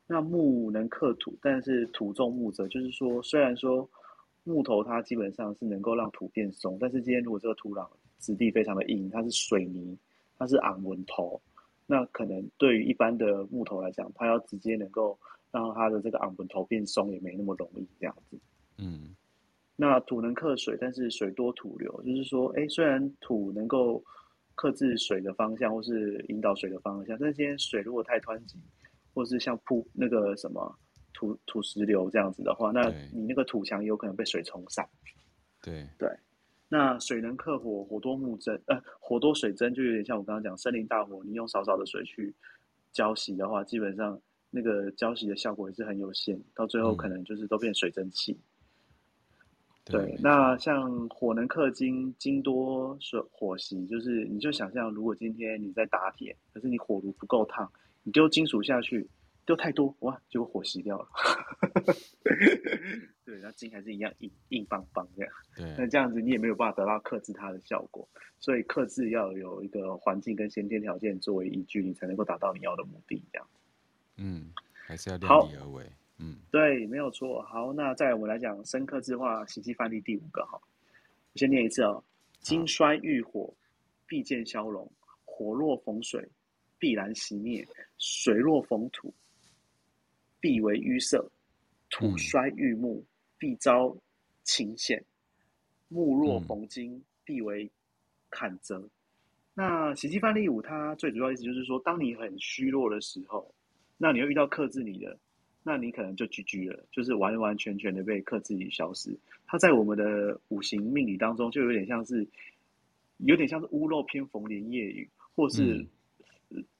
那木能克土，但是土重木折，就是说虽然说木头它基本上是能够让土变松，但是今天如果这个土壤质地非常的硬，它是水泥，它是昂纹头。那可能对于一般的木头来讲，它要直接能够让它的这个昂纹头变松，也没那么容易这样子。嗯，那土能克水，但是水多土流，就是说，哎，虽然土能够克制水的方向，或是引导水的方向，但是今天水如果太湍急，或是像铺那个什么土土石流这样子的话，那你那个土墙有可能被水冲散。对。对，那水能克火，火多木蒸，呃，火多水蒸，就有点像我刚刚讲森林大火，你用少少的水去浇洗的话，基本上那个浇洗的效果也是很有限，到最后可能就是都变水蒸气。嗯对，那像火能克金，金多水火熄，就是你就想象，如果今天你在打铁，可是你火炉不够烫，你丢金属下去，丢太多，哇，结果火熄掉了。(laughs) 对，那金还是一样硬硬邦邦这样。对，那这样子你也没有办法得到克制它的效果，所以克制要有一个环境跟先天条件作为依据，你才能够达到你要的目的，这样。嗯，还是要量力而为。嗯，对，没有错。好，那再我们来讲生克制化行气范例第五个哈，我先念一次哦。金衰遇火，必见消融；火若逢水，必然熄灭；水若逢土，必为淤塞；土衰遇木，必遭倾陷；木若逢金，必为坎折。那行气范例五，它最主要意思就是说，当你很虚弱的时候，那你会遇到克制你的。那你可能就 GG 了，就是完完全全的被克制与消失。它在我们的五行命理当中，就有点像是，有点像是屋漏偏逢连夜雨，或是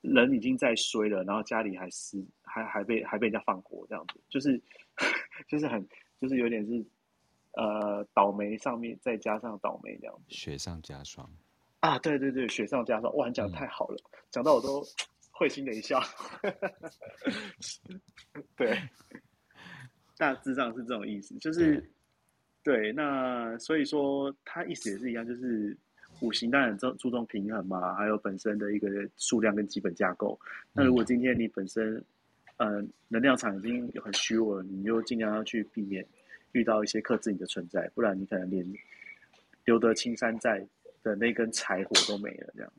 人已经在衰了，然后家里还是还还被还被人家放火这样子，就是 (laughs) 就是很就是有点是呃倒霉上面再加上倒霉这样子，雪上加霜啊！对对对，雪上加霜，哇，你讲的太好了，讲、嗯、到我都。会心的一笑，(laughs) 对，大致上是这种意思，就是对，对。那所以说，他意思也是一样，就是五行当然注注重平衡嘛，还有本身的一个数量跟基本架构。那如果今天你本身，嗯、呃，能量场已经很虚弱了，你就尽量要去避免遇到一些克制你的存在，不然你可能连留得青山在的那根柴火都没了，这样。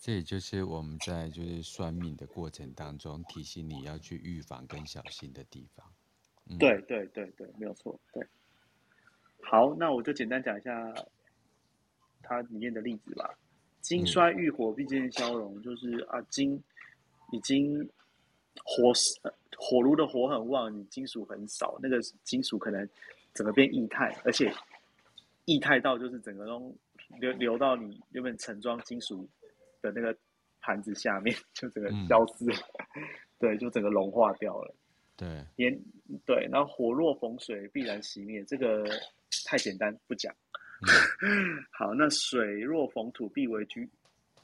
这也就是我们在就是算命的过程当中提醒你要去预防跟小心的地方。嗯、对对对对，没有错。对，好，那我就简单讲一下它里面的例子吧。金衰遇火，必见消融，嗯、就是啊，金已经火火炉的火很旺，你金属很少，那个金属可能整个变液态，而且液态到就是整个都流流到你原本盛装金属。的那个盘子下面 (laughs) 就整个消失了，嗯、对，就整个融化掉了。对，连对，然后火若逢水，必然熄灭。这个太简单，不讲。嗯、(laughs) 好，那水若逢土，必为淤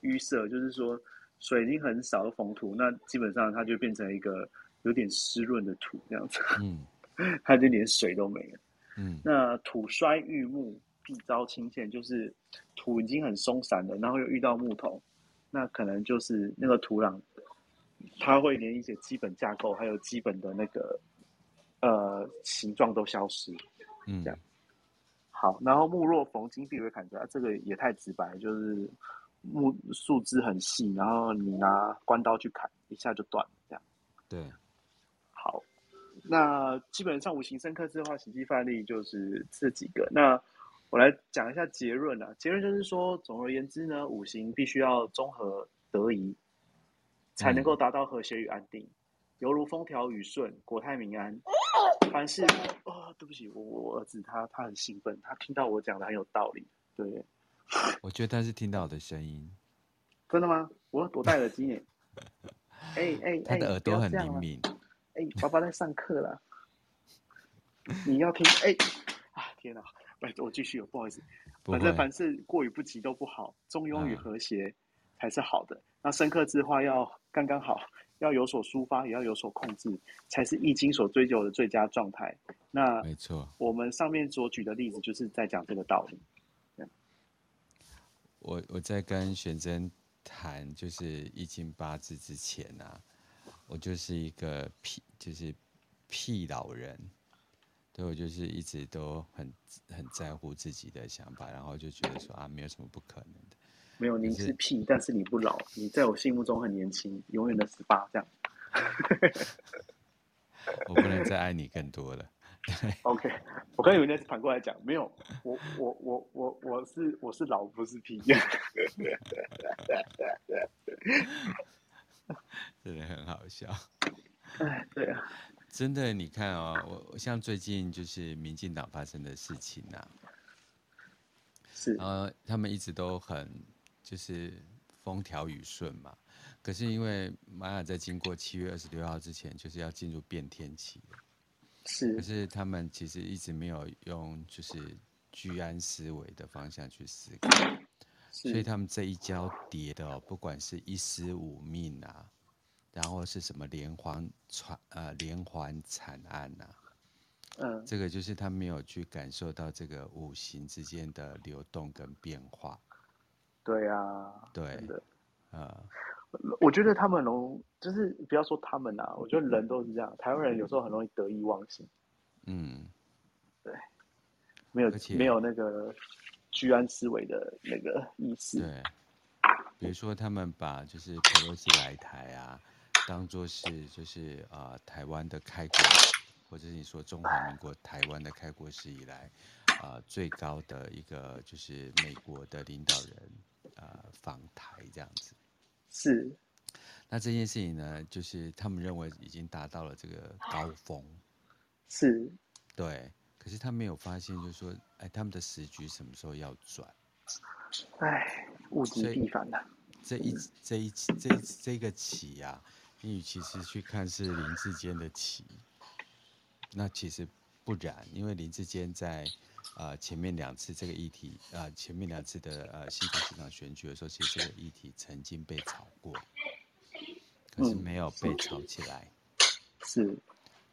淤塞，就是说水已经很少的逢土，那基本上它就变成一个有点湿润的土这样子。嗯，(laughs) 它就连水都没了。嗯，那土衰遇木，必遭倾陷，就是土已经很松散了，然后又遇到木头。那可能就是那个土壤，它会连一些基本架构，还有基本的那个呃形状都消失，嗯，这样。好，然后木若逢金，必为坎折，这个也太直白，就是木树枝很细，然后你拿关刀去砍，一下就断了，这样。对。好，那基本上五行生克制化行气范例就是这几个。那我来讲一下结论啊，结论就是说，总而言之呢，五行必须要综合得宜，才能够达到和谐与安定，犹如风调雨顺、国泰民安。凡事，哦，对不起，我我儿子他他很兴奋，他听到我讲的很有道理。对，(laughs) 我觉得他是听到我的声音。真的吗？我我戴耳机呢。(laughs) 哎哎，他的耳朵很灵敏。哎、欸，爸爸在上课了。(laughs) 你要听？哎、欸，啊，天哪！哎，我继续，不好意思。反正凡事过与不及都不好，中庸与和谐才是好的。嗯、那生克制化要刚刚好，要有所抒发，也要有所控制，才是易经所追求的最佳状态。那没错，我们上面所举的例子就是在讲这个道理。我我在跟玄真谈就是易经八字之前啊，我就是一个屁，就是屁老人。所以我就是一直都很很在乎自己的想法，然后就觉得说啊，没有什么不可能的。没有，您是屁，但是你不老，你在我心目中很年轻，永远的十八这样。(laughs) 我不能再爱你更多了。OK，我刚以为那是反过来讲，没有，我我我我我是我是老，不是屁。(laughs) 真的很好笑。(laughs) 哎，对啊。真的，你看哦，我像最近就是民进党发生的事情呐、啊，是，呃他们一直都很就是风调雨顺嘛。可是因为玛雅在经过七月二十六号之前，就是要进入变天期，是。可是他们其实一直没有用就是居安思危的方向去思考，所以他们这一跤跌的、哦，不管是一尸五命啊，然后是什么连环惨呃连环惨案呐、啊，嗯，这个就是他没有去感受到这个五行之间的流动跟变化。对啊，对，呃。我觉得他们容就是不要说他们啊，我觉得人都是这样。台湾人有时候很容易得意忘形。嗯，对，没有没有那个居安思危的那个意思。对，比如说他们把就是裴洛西来台啊，当做是就是啊、呃、台湾的开国史，或者是你说中华民国台湾的开国史以来啊、呃、最高的一个就是美国的领导人啊、呃、访台这样子。是，那这件事情呢，就是他们认为已经达到了这个高峰，是，对。可是他没有发现，就是说，哎，他们的时局什么时候要转？哎，物极必反呐。这一这一这一这个棋呀、啊，你与其是去看是林志坚的棋，那其实不然，因为林志坚在。呃，前面两次这个议题，呃，前面两次的呃新竹市长选举的时候，其实这个议题曾经被炒过，可是没有被炒起来。是，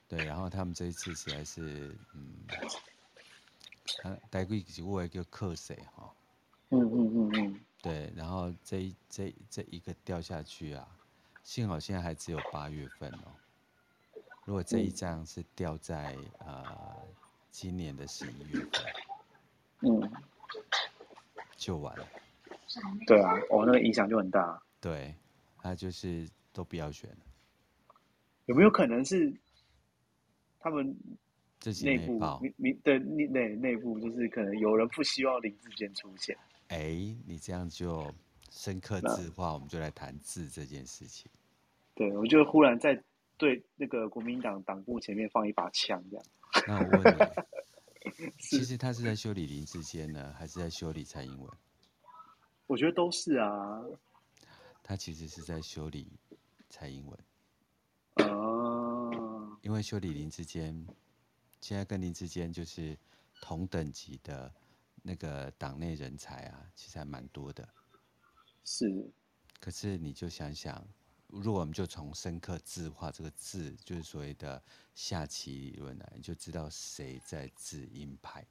对，然后他们这一次实在是，嗯，他待会几位叫克谁哈？嗯嗯嗯嗯。对，然后这一这这一个掉下去啊，幸好现在还只有八月份哦。如果这一张是掉在呃。今年的十一月份，嗯，就完了。对啊，哦，那个影响就很大。对，他就是都不要选了。有没有可能是他们内部内对内内内部就是可能有人不希望林志坚出现？哎，你这样就深刻字化，我们就来谈字这件事情。对，我就忽然在对那个国民党党部前面放一把枪，这样。那我问你，(laughs) 其实他是在修理林志坚呢，还是在修理蔡英文？我觉得都是啊。他其实是在修理蔡英文。哦。因为修理林志坚，现在跟林志坚就是同等级的那个党内人才啊，其实还蛮多的。是。可是你就想想。如果我们就从深刻字画这个字，就是所谓的下棋理论来，你就知道谁在字鹰派。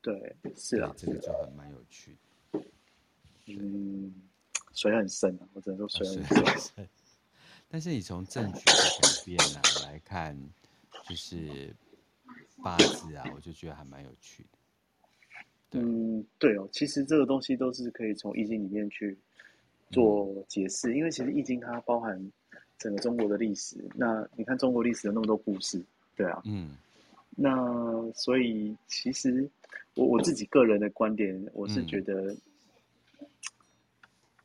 对，是啊，这个就很蛮有趣的。嗯，水很深啊，我只能说水很深。啊、深但是你从政局的改变来、啊、来看，就是八字啊，我就觉得还蛮有趣的。嗯，对哦，其实这个东西都是可以从易经里面去。做解释，因为其实《易经》它包含整个中国的历史。那你看中国历史有那么多故事，对啊，嗯，那所以其实我我自己个人的观点，我是觉得，嗯、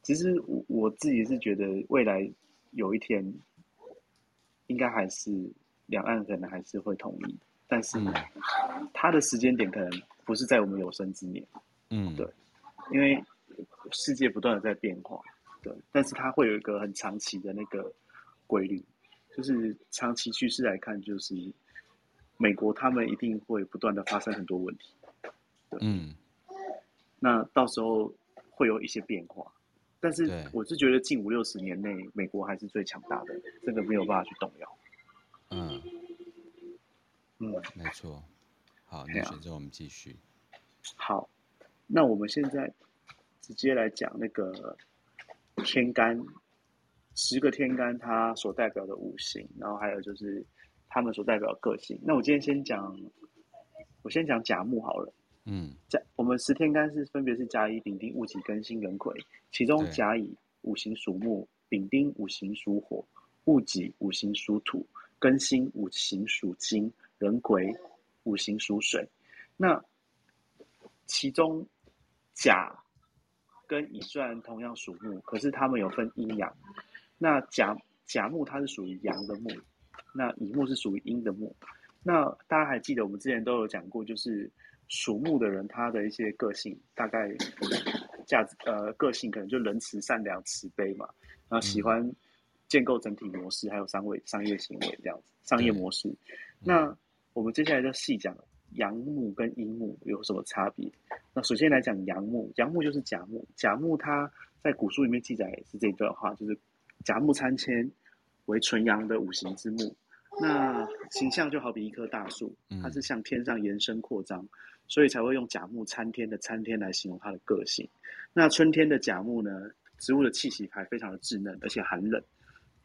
其实我我自己是觉得未来有一天，应该还是两岸可能还是会统一，但是它的时间点可能不是在我们有生之年，嗯，对，因为世界不断的在变化。对，但是它会有一个很长期的那个规律，就是长期趋势来看，就是美国他们一定会不断的发生很多问题。对，嗯，那到时候会有一些变化，但是我是觉得近五六十年内，美国还是最强大的，这个没有办法去动摇。嗯，嗯，没错。好，那选择我们继续。好，那我们现在直接来讲那个。天干，十个天干它所代表的五行，然后还有就是他们所代表的个性。那我今天先讲，我先讲甲木好了。嗯，甲我们十天干是分别是甲乙丙丁戊己庚辛壬癸，其中甲乙五行属木，丙丁五行属火，戊己五行属土，庚辛五行属金，壬癸五行属水。那其中甲。跟乙虽然同样属木，可是他们有分阴阳。那甲甲木它是属于阳的木，那乙木是属于阴的木。那大家还记得我们之前都有讲过，就是属木的人，他的一些个性大概价值呃个性可能就仁慈、善良、慈悲嘛，然后喜欢建构整体模式，还有商位商业行为这样子，商业模式。那我们接下来就细讲阳木跟阴木有什么差别。那首先来讲阳木，阳木就是甲木，甲木它在古书里面记载是这段话，就是甲木参天为纯阳的五行之木。那形象就好比一棵大树，它是向天上延伸扩张，所以才会用甲木参天的参天来形容它的个性。那春天的甲木呢，植物的气息还非常的稚嫩，而且寒冷。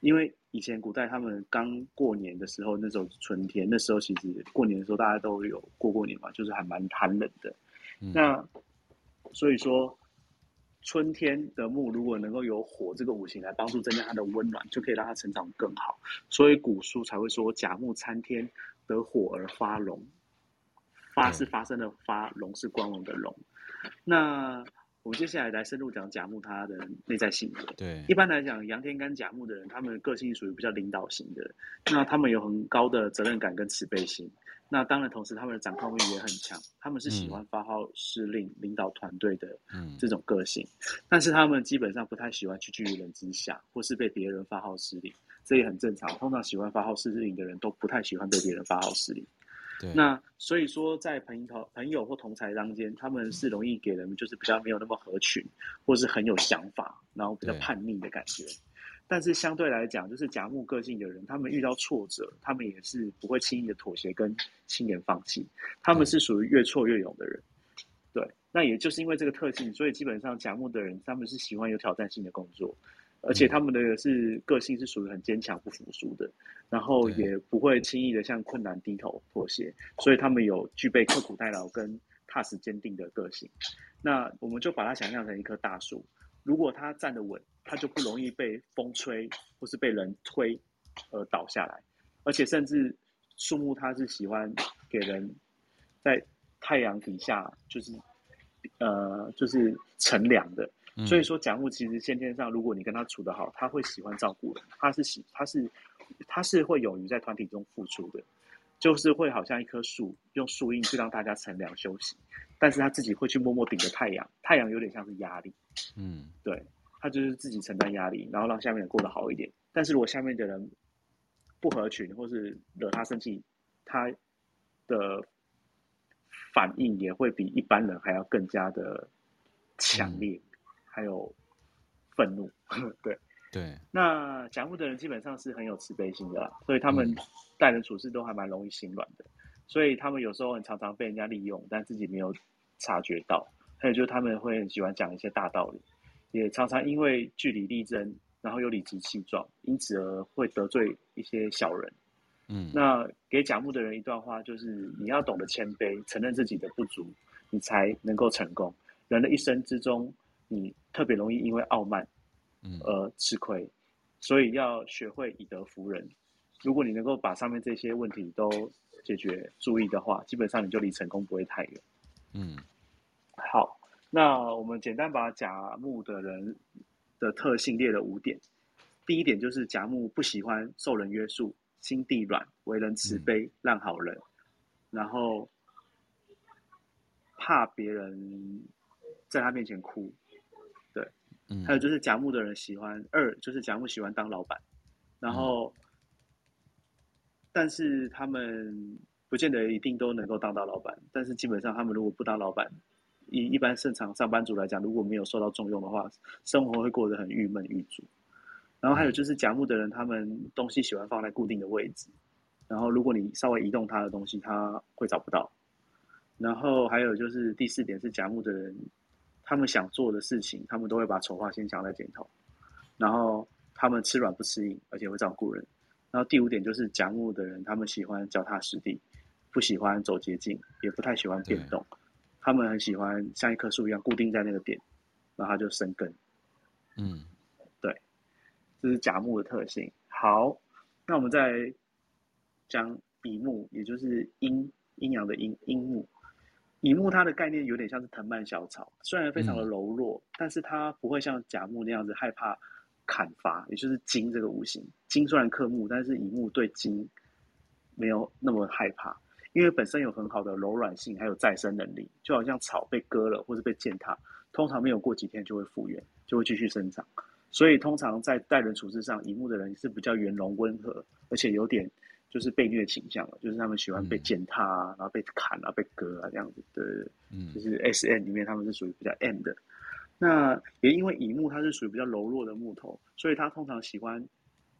因为以前古代他们刚过年的时候，那时候春天，那时候其实过年的时候大家都有过过年嘛，就是还蛮寒冷的。那所以说。春天的木如果能够有火这个五行来帮助增加它的温暖，就可以让它成长更好。所以古书才会说甲木参天得火而发荣，发是发生的发，荣是光荣的荣。那我们接下来来深入讲甲木他的内在性格。对，一般来讲，阳天干甲木的人，他们的个性属于比较领导型的，那他们有很高的责任感跟慈悲心。那当然，同时他们的掌控欲也很强，他们是喜欢发号施令、嗯、领导团队的这种个性。嗯、但是他们基本上不太喜欢屈居于人之下，或是被别人发号施令，这也很正常。通常喜欢发号施令的人都不太喜欢被别人发号施令。对。那所以说，在朋友、朋友或同才当间，他们是容易给人就是比较没有那么合群，或是很有想法，然后比较叛逆的感觉。但是相对来讲，就是甲木个性的人，他们遇到挫折，他们也是不会轻易的妥协跟轻言放弃，他们是属于越挫越勇的人。对，那也就是因为这个特性，所以基本上甲木的人，他们是喜欢有挑战性的工作，而且他们的是个性是属于很坚强不服输的，然后也不会轻易的向困难低头妥协，所以他们有具备刻苦耐劳跟踏实坚定的个性。那我们就把它想象成一棵大树。如果它站得稳，它就不容易被风吹或是被人推而倒下来，而且甚至树木它是喜欢给人在太阳底下就是呃就是乘凉的，所以说甲木其实先天上，如果你跟他处得好，他会喜欢照顾人，他是喜他是他是会勇于在团体中付出的，就是会好像一棵树用树荫去让大家乘凉休息。但是他自己会去默默顶着太阳，太阳有点像是压力，嗯，对，他就是自己承担压力，然后让下面人过得好一点。但是如果下面的人不合群，或是惹他生气，他的反应也会比一般人还要更加的强烈，嗯、还有愤怒，(laughs) 对对。那甲木的人基本上是很有慈悲心的啦，所以他们待人处事都还蛮容易心软的。所以他们有时候很常常被人家利用，但自己没有察觉到。还有就是他们会很喜欢讲一些大道理，也常常因为据理力争，然后又理直气壮，因此而会得罪一些小人。嗯，那给甲木的人一段话，就是你要懂得谦卑，承认自己的不足，你才能够成功。人的一生之中，你特别容易因为傲慢，而吃亏，所以要学会以德服人。如果你能够把上面这些问题都解决注意的话，基本上你就离成功不会太远。嗯，好，那我们简单把甲木的人的特性列了五点。第一点就是甲木不喜欢受人约束，心地软，为人慈悲，烂好人，然后怕别人在他面前哭。还有就是甲木的人喜欢二，就是甲木喜欢当老板，然后。但是他们不见得一定都能够当到老板，但是基本上他们如果不当老板，以一般正常上班族来讲，如果没有受到重用的话，生活会过得很郁闷郁卒。然后还有就是甲木的人，他们东西喜欢放在固定的位置，然后如果你稍微移动他的东西，他会找不到。然后还有就是第四点是甲木的人，他们想做的事情，他们都会把丑话先想在前头，然后他们吃软不吃硬，而且会照顾人。然后第五点就是甲木的人，他们喜欢脚踏实地，不喜欢走捷径，也不太喜欢变动。他们很喜欢像一棵树一样固定在那个点，然后他就生根。嗯，对，这是甲木的特性。好，那我们再讲乙木，也就是阴阴阳的阴阴木。乙木它的概念有点像是藤蔓小草，虽然非常的柔弱，嗯、但是它不会像甲木那样子害怕砍伐，也就是金这个五行。金虽然克木，但是乙木对金没有那么害怕，因为本身有很好的柔软性，还有再生能力，就好像草被割了或是被践踏，通常没有过几天就会复原，就会继续生长。所以通常在待人处事上，乙木的人是比较圆融温和，而且有点就是被虐倾向了，就是他们喜欢被践踏啊，然后被砍啊，被割啊这样子。对，嗯，就是 S N 里面他们是属于比较 M 的。那也因为乙木它是属于比较柔弱的木头，所以他通常喜欢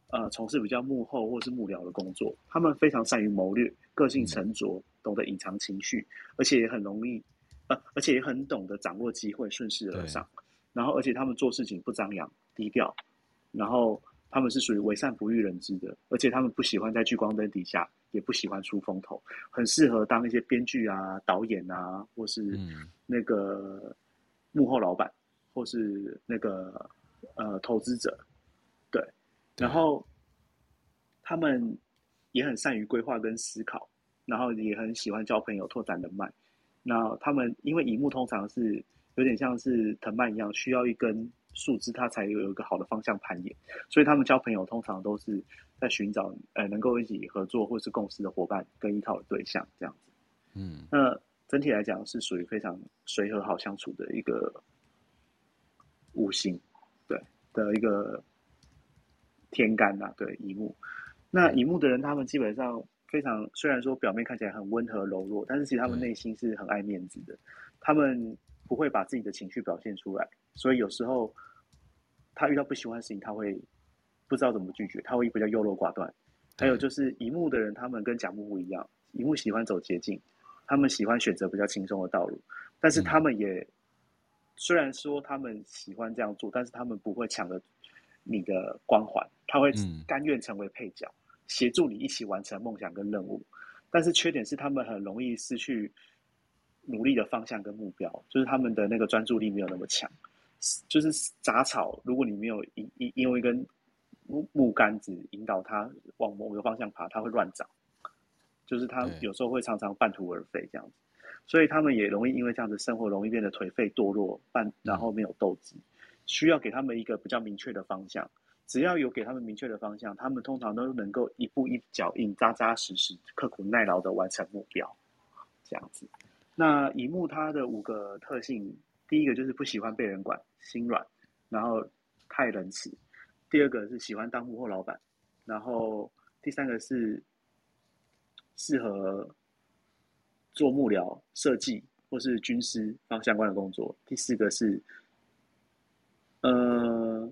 呃从事比较幕后或是幕僚的工作。他们非常善于谋略，个性沉着，嗯、懂得隐藏情绪，而且也很容易呃，而且也很懂得掌握机会，顺势而上。然后，而且他们做事情不张扬、低调，然后他们是属于为善不欲人知的，而且他们不喜欢在聚光灯底下，也不喜欢出风头，很适合当一些编剧啊、导演啊，或是那个幕后老板。或是那个呃投资者，对，然后他们也很善于规划跟思考，然后也很喜欢交朋友、拓展人脉。那他们因为乙木通常是有点像是藤蔓一样，需要一根树枝，它才有一个好的方向攀岩。所以他们交朋友通常都是在寻找呃能够一起合作或是共事的伙伴跟依靠的对象这样子。嗯，那整体来讲是属于非常随和、好相处的一个。五行，对的一个天干呐、啊，对乙木。那乙木的人，他们基本上非常，虽然说表面看起来很温和柔弱，但是其实他们内心是很爱面子的。他们不会把自己的情绪表现出来，所以有时候他遇到不喜欢的事情，他会不知道怎么拒绝，他会比较优柔寡断。还有就是乙木的人，他们跟甲木不一样，乙木喜欢走捷径，他们喜欢选择比较轻松的道路，但是他们也。虽然说他们喜欢这样做，但是他们不会抢了你的光环，他会甘愿成为配角，嗯、协助你一起完成梦想跟任务。但是缺点是他们很容易失去努力的方向跟目标，就是他们的那个专注力没有那么强。就是杂草，如果你没有因因因为一根木木杆子引导它往某个方向爬，它会乱长。就是它有时候会常常半途而废这样子。所以他们也容易因为这样子生活容易变得颓废堕落，半然后没有斗志，需要给他们一个比较明确的方向。只要有给他们明确的方向，他们通常都能够一步一脚印、扎扎实实、刻苦耐劳的完成目标。这样子，那乙木它的五个特性，第一个就是不喜欢被人管，心软，然后太仁慈；第二个是喜欢当幕后老板，然后第三个是适合。做幕僚、设计或是军师方相关的工作。第四个是，呃，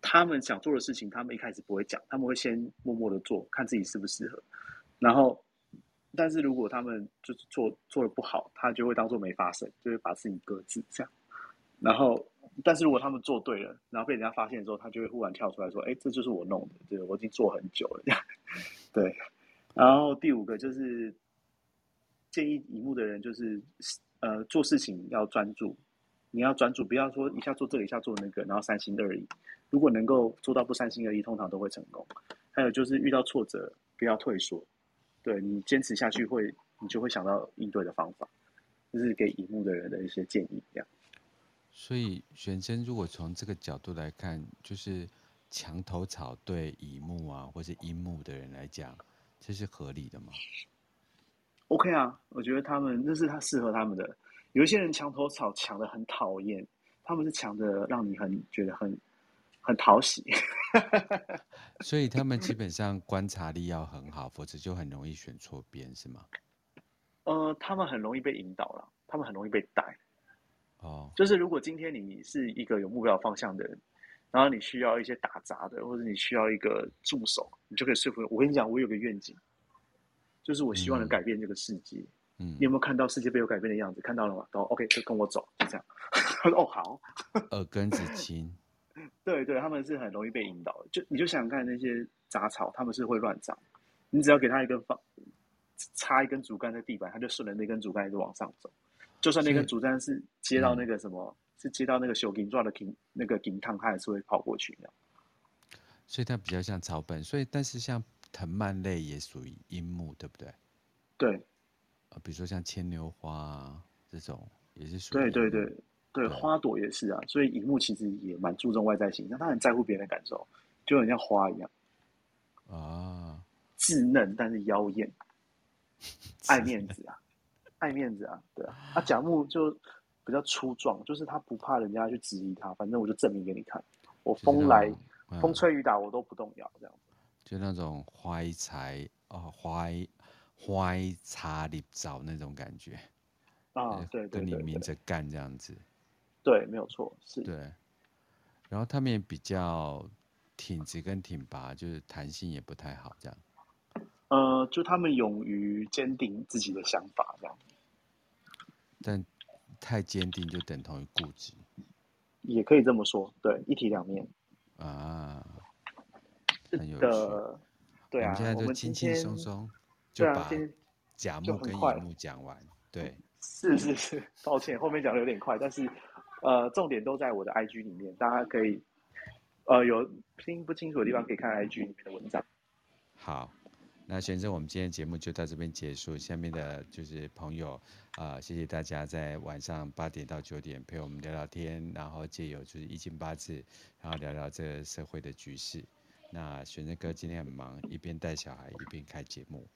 他们想做的事情，他们一开始不会讲，他们会先默默的做，看自己适不适合。然后，但是如果他们就是做做的不好，他就会当做没发生，就会把自己搁置这样。然后，但是如果他们做对了，然后被人家发现之后，他就会忽然跳出来说：“哎，这就是我弄的，对，我已经做很久了。”这样，(laughs) 对。然后第五个就是。建议乙木的人就是，呃，做事情要专注，你要专注，不要说一下做这个，一下做那个，然后三心二意。如果能够做到不三心二意，通常都会成功。还有就是遇到挫折不要退缩，对，你坚持下去会，你就会想到应对的方法。这是给乙木的人的一些建议，这样。所以玄真，如果从这个角度来看，就是墙头草对乙木啊，或是阴木的人来讲，这是合理的吗？OK 啊，我觉得他们那是他适合他们的。有一些人墙头草抢的很讨厌，他们是抢的让你很觉得很很讨喜。(laughs) 所以他们基本上观察力要很好，否则就很容易选错边，是吗？呃，他们很容易被引导了，他们很容易被带。哦，就是如果今天你是一个有目标方向的人，然后你需要一些打杂的，或者你需要一个助手，你就可以说服我。我跟你讲，我有个愿景。就是我希望能改变这个世界。嗯，你有没有看到世界被我改变的样子？看到了吗？都 OK，就跟我走，就这样。(laughs) 他说：“哦，好。”耳根子清。(laughs) 对对，他们是很容易被引导的。就你就想想看那些杂草，他们是会乱长。你只要给他一个方，插一根竹竿在地板，他就顺着那根竹竿一直往上走。就算那根竹竿是接到那个什么，嗯、是接到那个小金抓的金那个金汤，他还是会跑过去。所以它比较像草本。所以，但是像。藤蔓类也属于樱木，对不对？对，呃，比如说像牵牛花啊这种，也是属于。对对对对，花朵也是啊。所以樱木其实也蛮注重外在形象，他很在乎别人的感受，就很像花一样。啊，稚嫩但是妖艳。(laughs) 爱面子啊，爱面子啊，对啊。啊，甲木就比较粗壮，就是他不怕人家去质疑他，反正我就证明给你看，我风来、嗯、风吹雨打我都不动摇，这样子。就那种怀才啊，怀怀茶立早那种感觉啊，对，跟你明着干这样子。对，没有错，是。对，然后他们也比较挺直跟挺拔，就是弹性也不太好，这样。呃，就他们勇于坚定自己的想法，这样。但太坚定就等同于固执。也可以这么说，对，一体两面。啊，很有趣。对啊，我们现在就轻轻松松就把甲木跟乙木讲完。对，(laughs) 是是是，抱歉，后面讲的有点快，但是。呃，重点都在我的 IG 里面，大家可以，呃，有听不清楚的地方可以看 IG 里面的文章。好，那玄生，我们今天节目就到这边结束。下面的就是朋友啊、呃，谢谢大家在晚上八点到九点陪我们聊聊天，然后借由就是一经八字，然后聊聊这个社会的局势。那玄正哥今天很忙，一边带小孩一边开节目，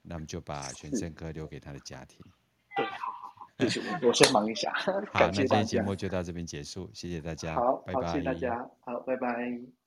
那我们就把玄正哥留给他的家庭。(laughs) 对。就是我先忙一下。好，(laughs) 那今天节目就到这边结束，谢谢大家。好，拜拜。谢谢大家。好，拜拜。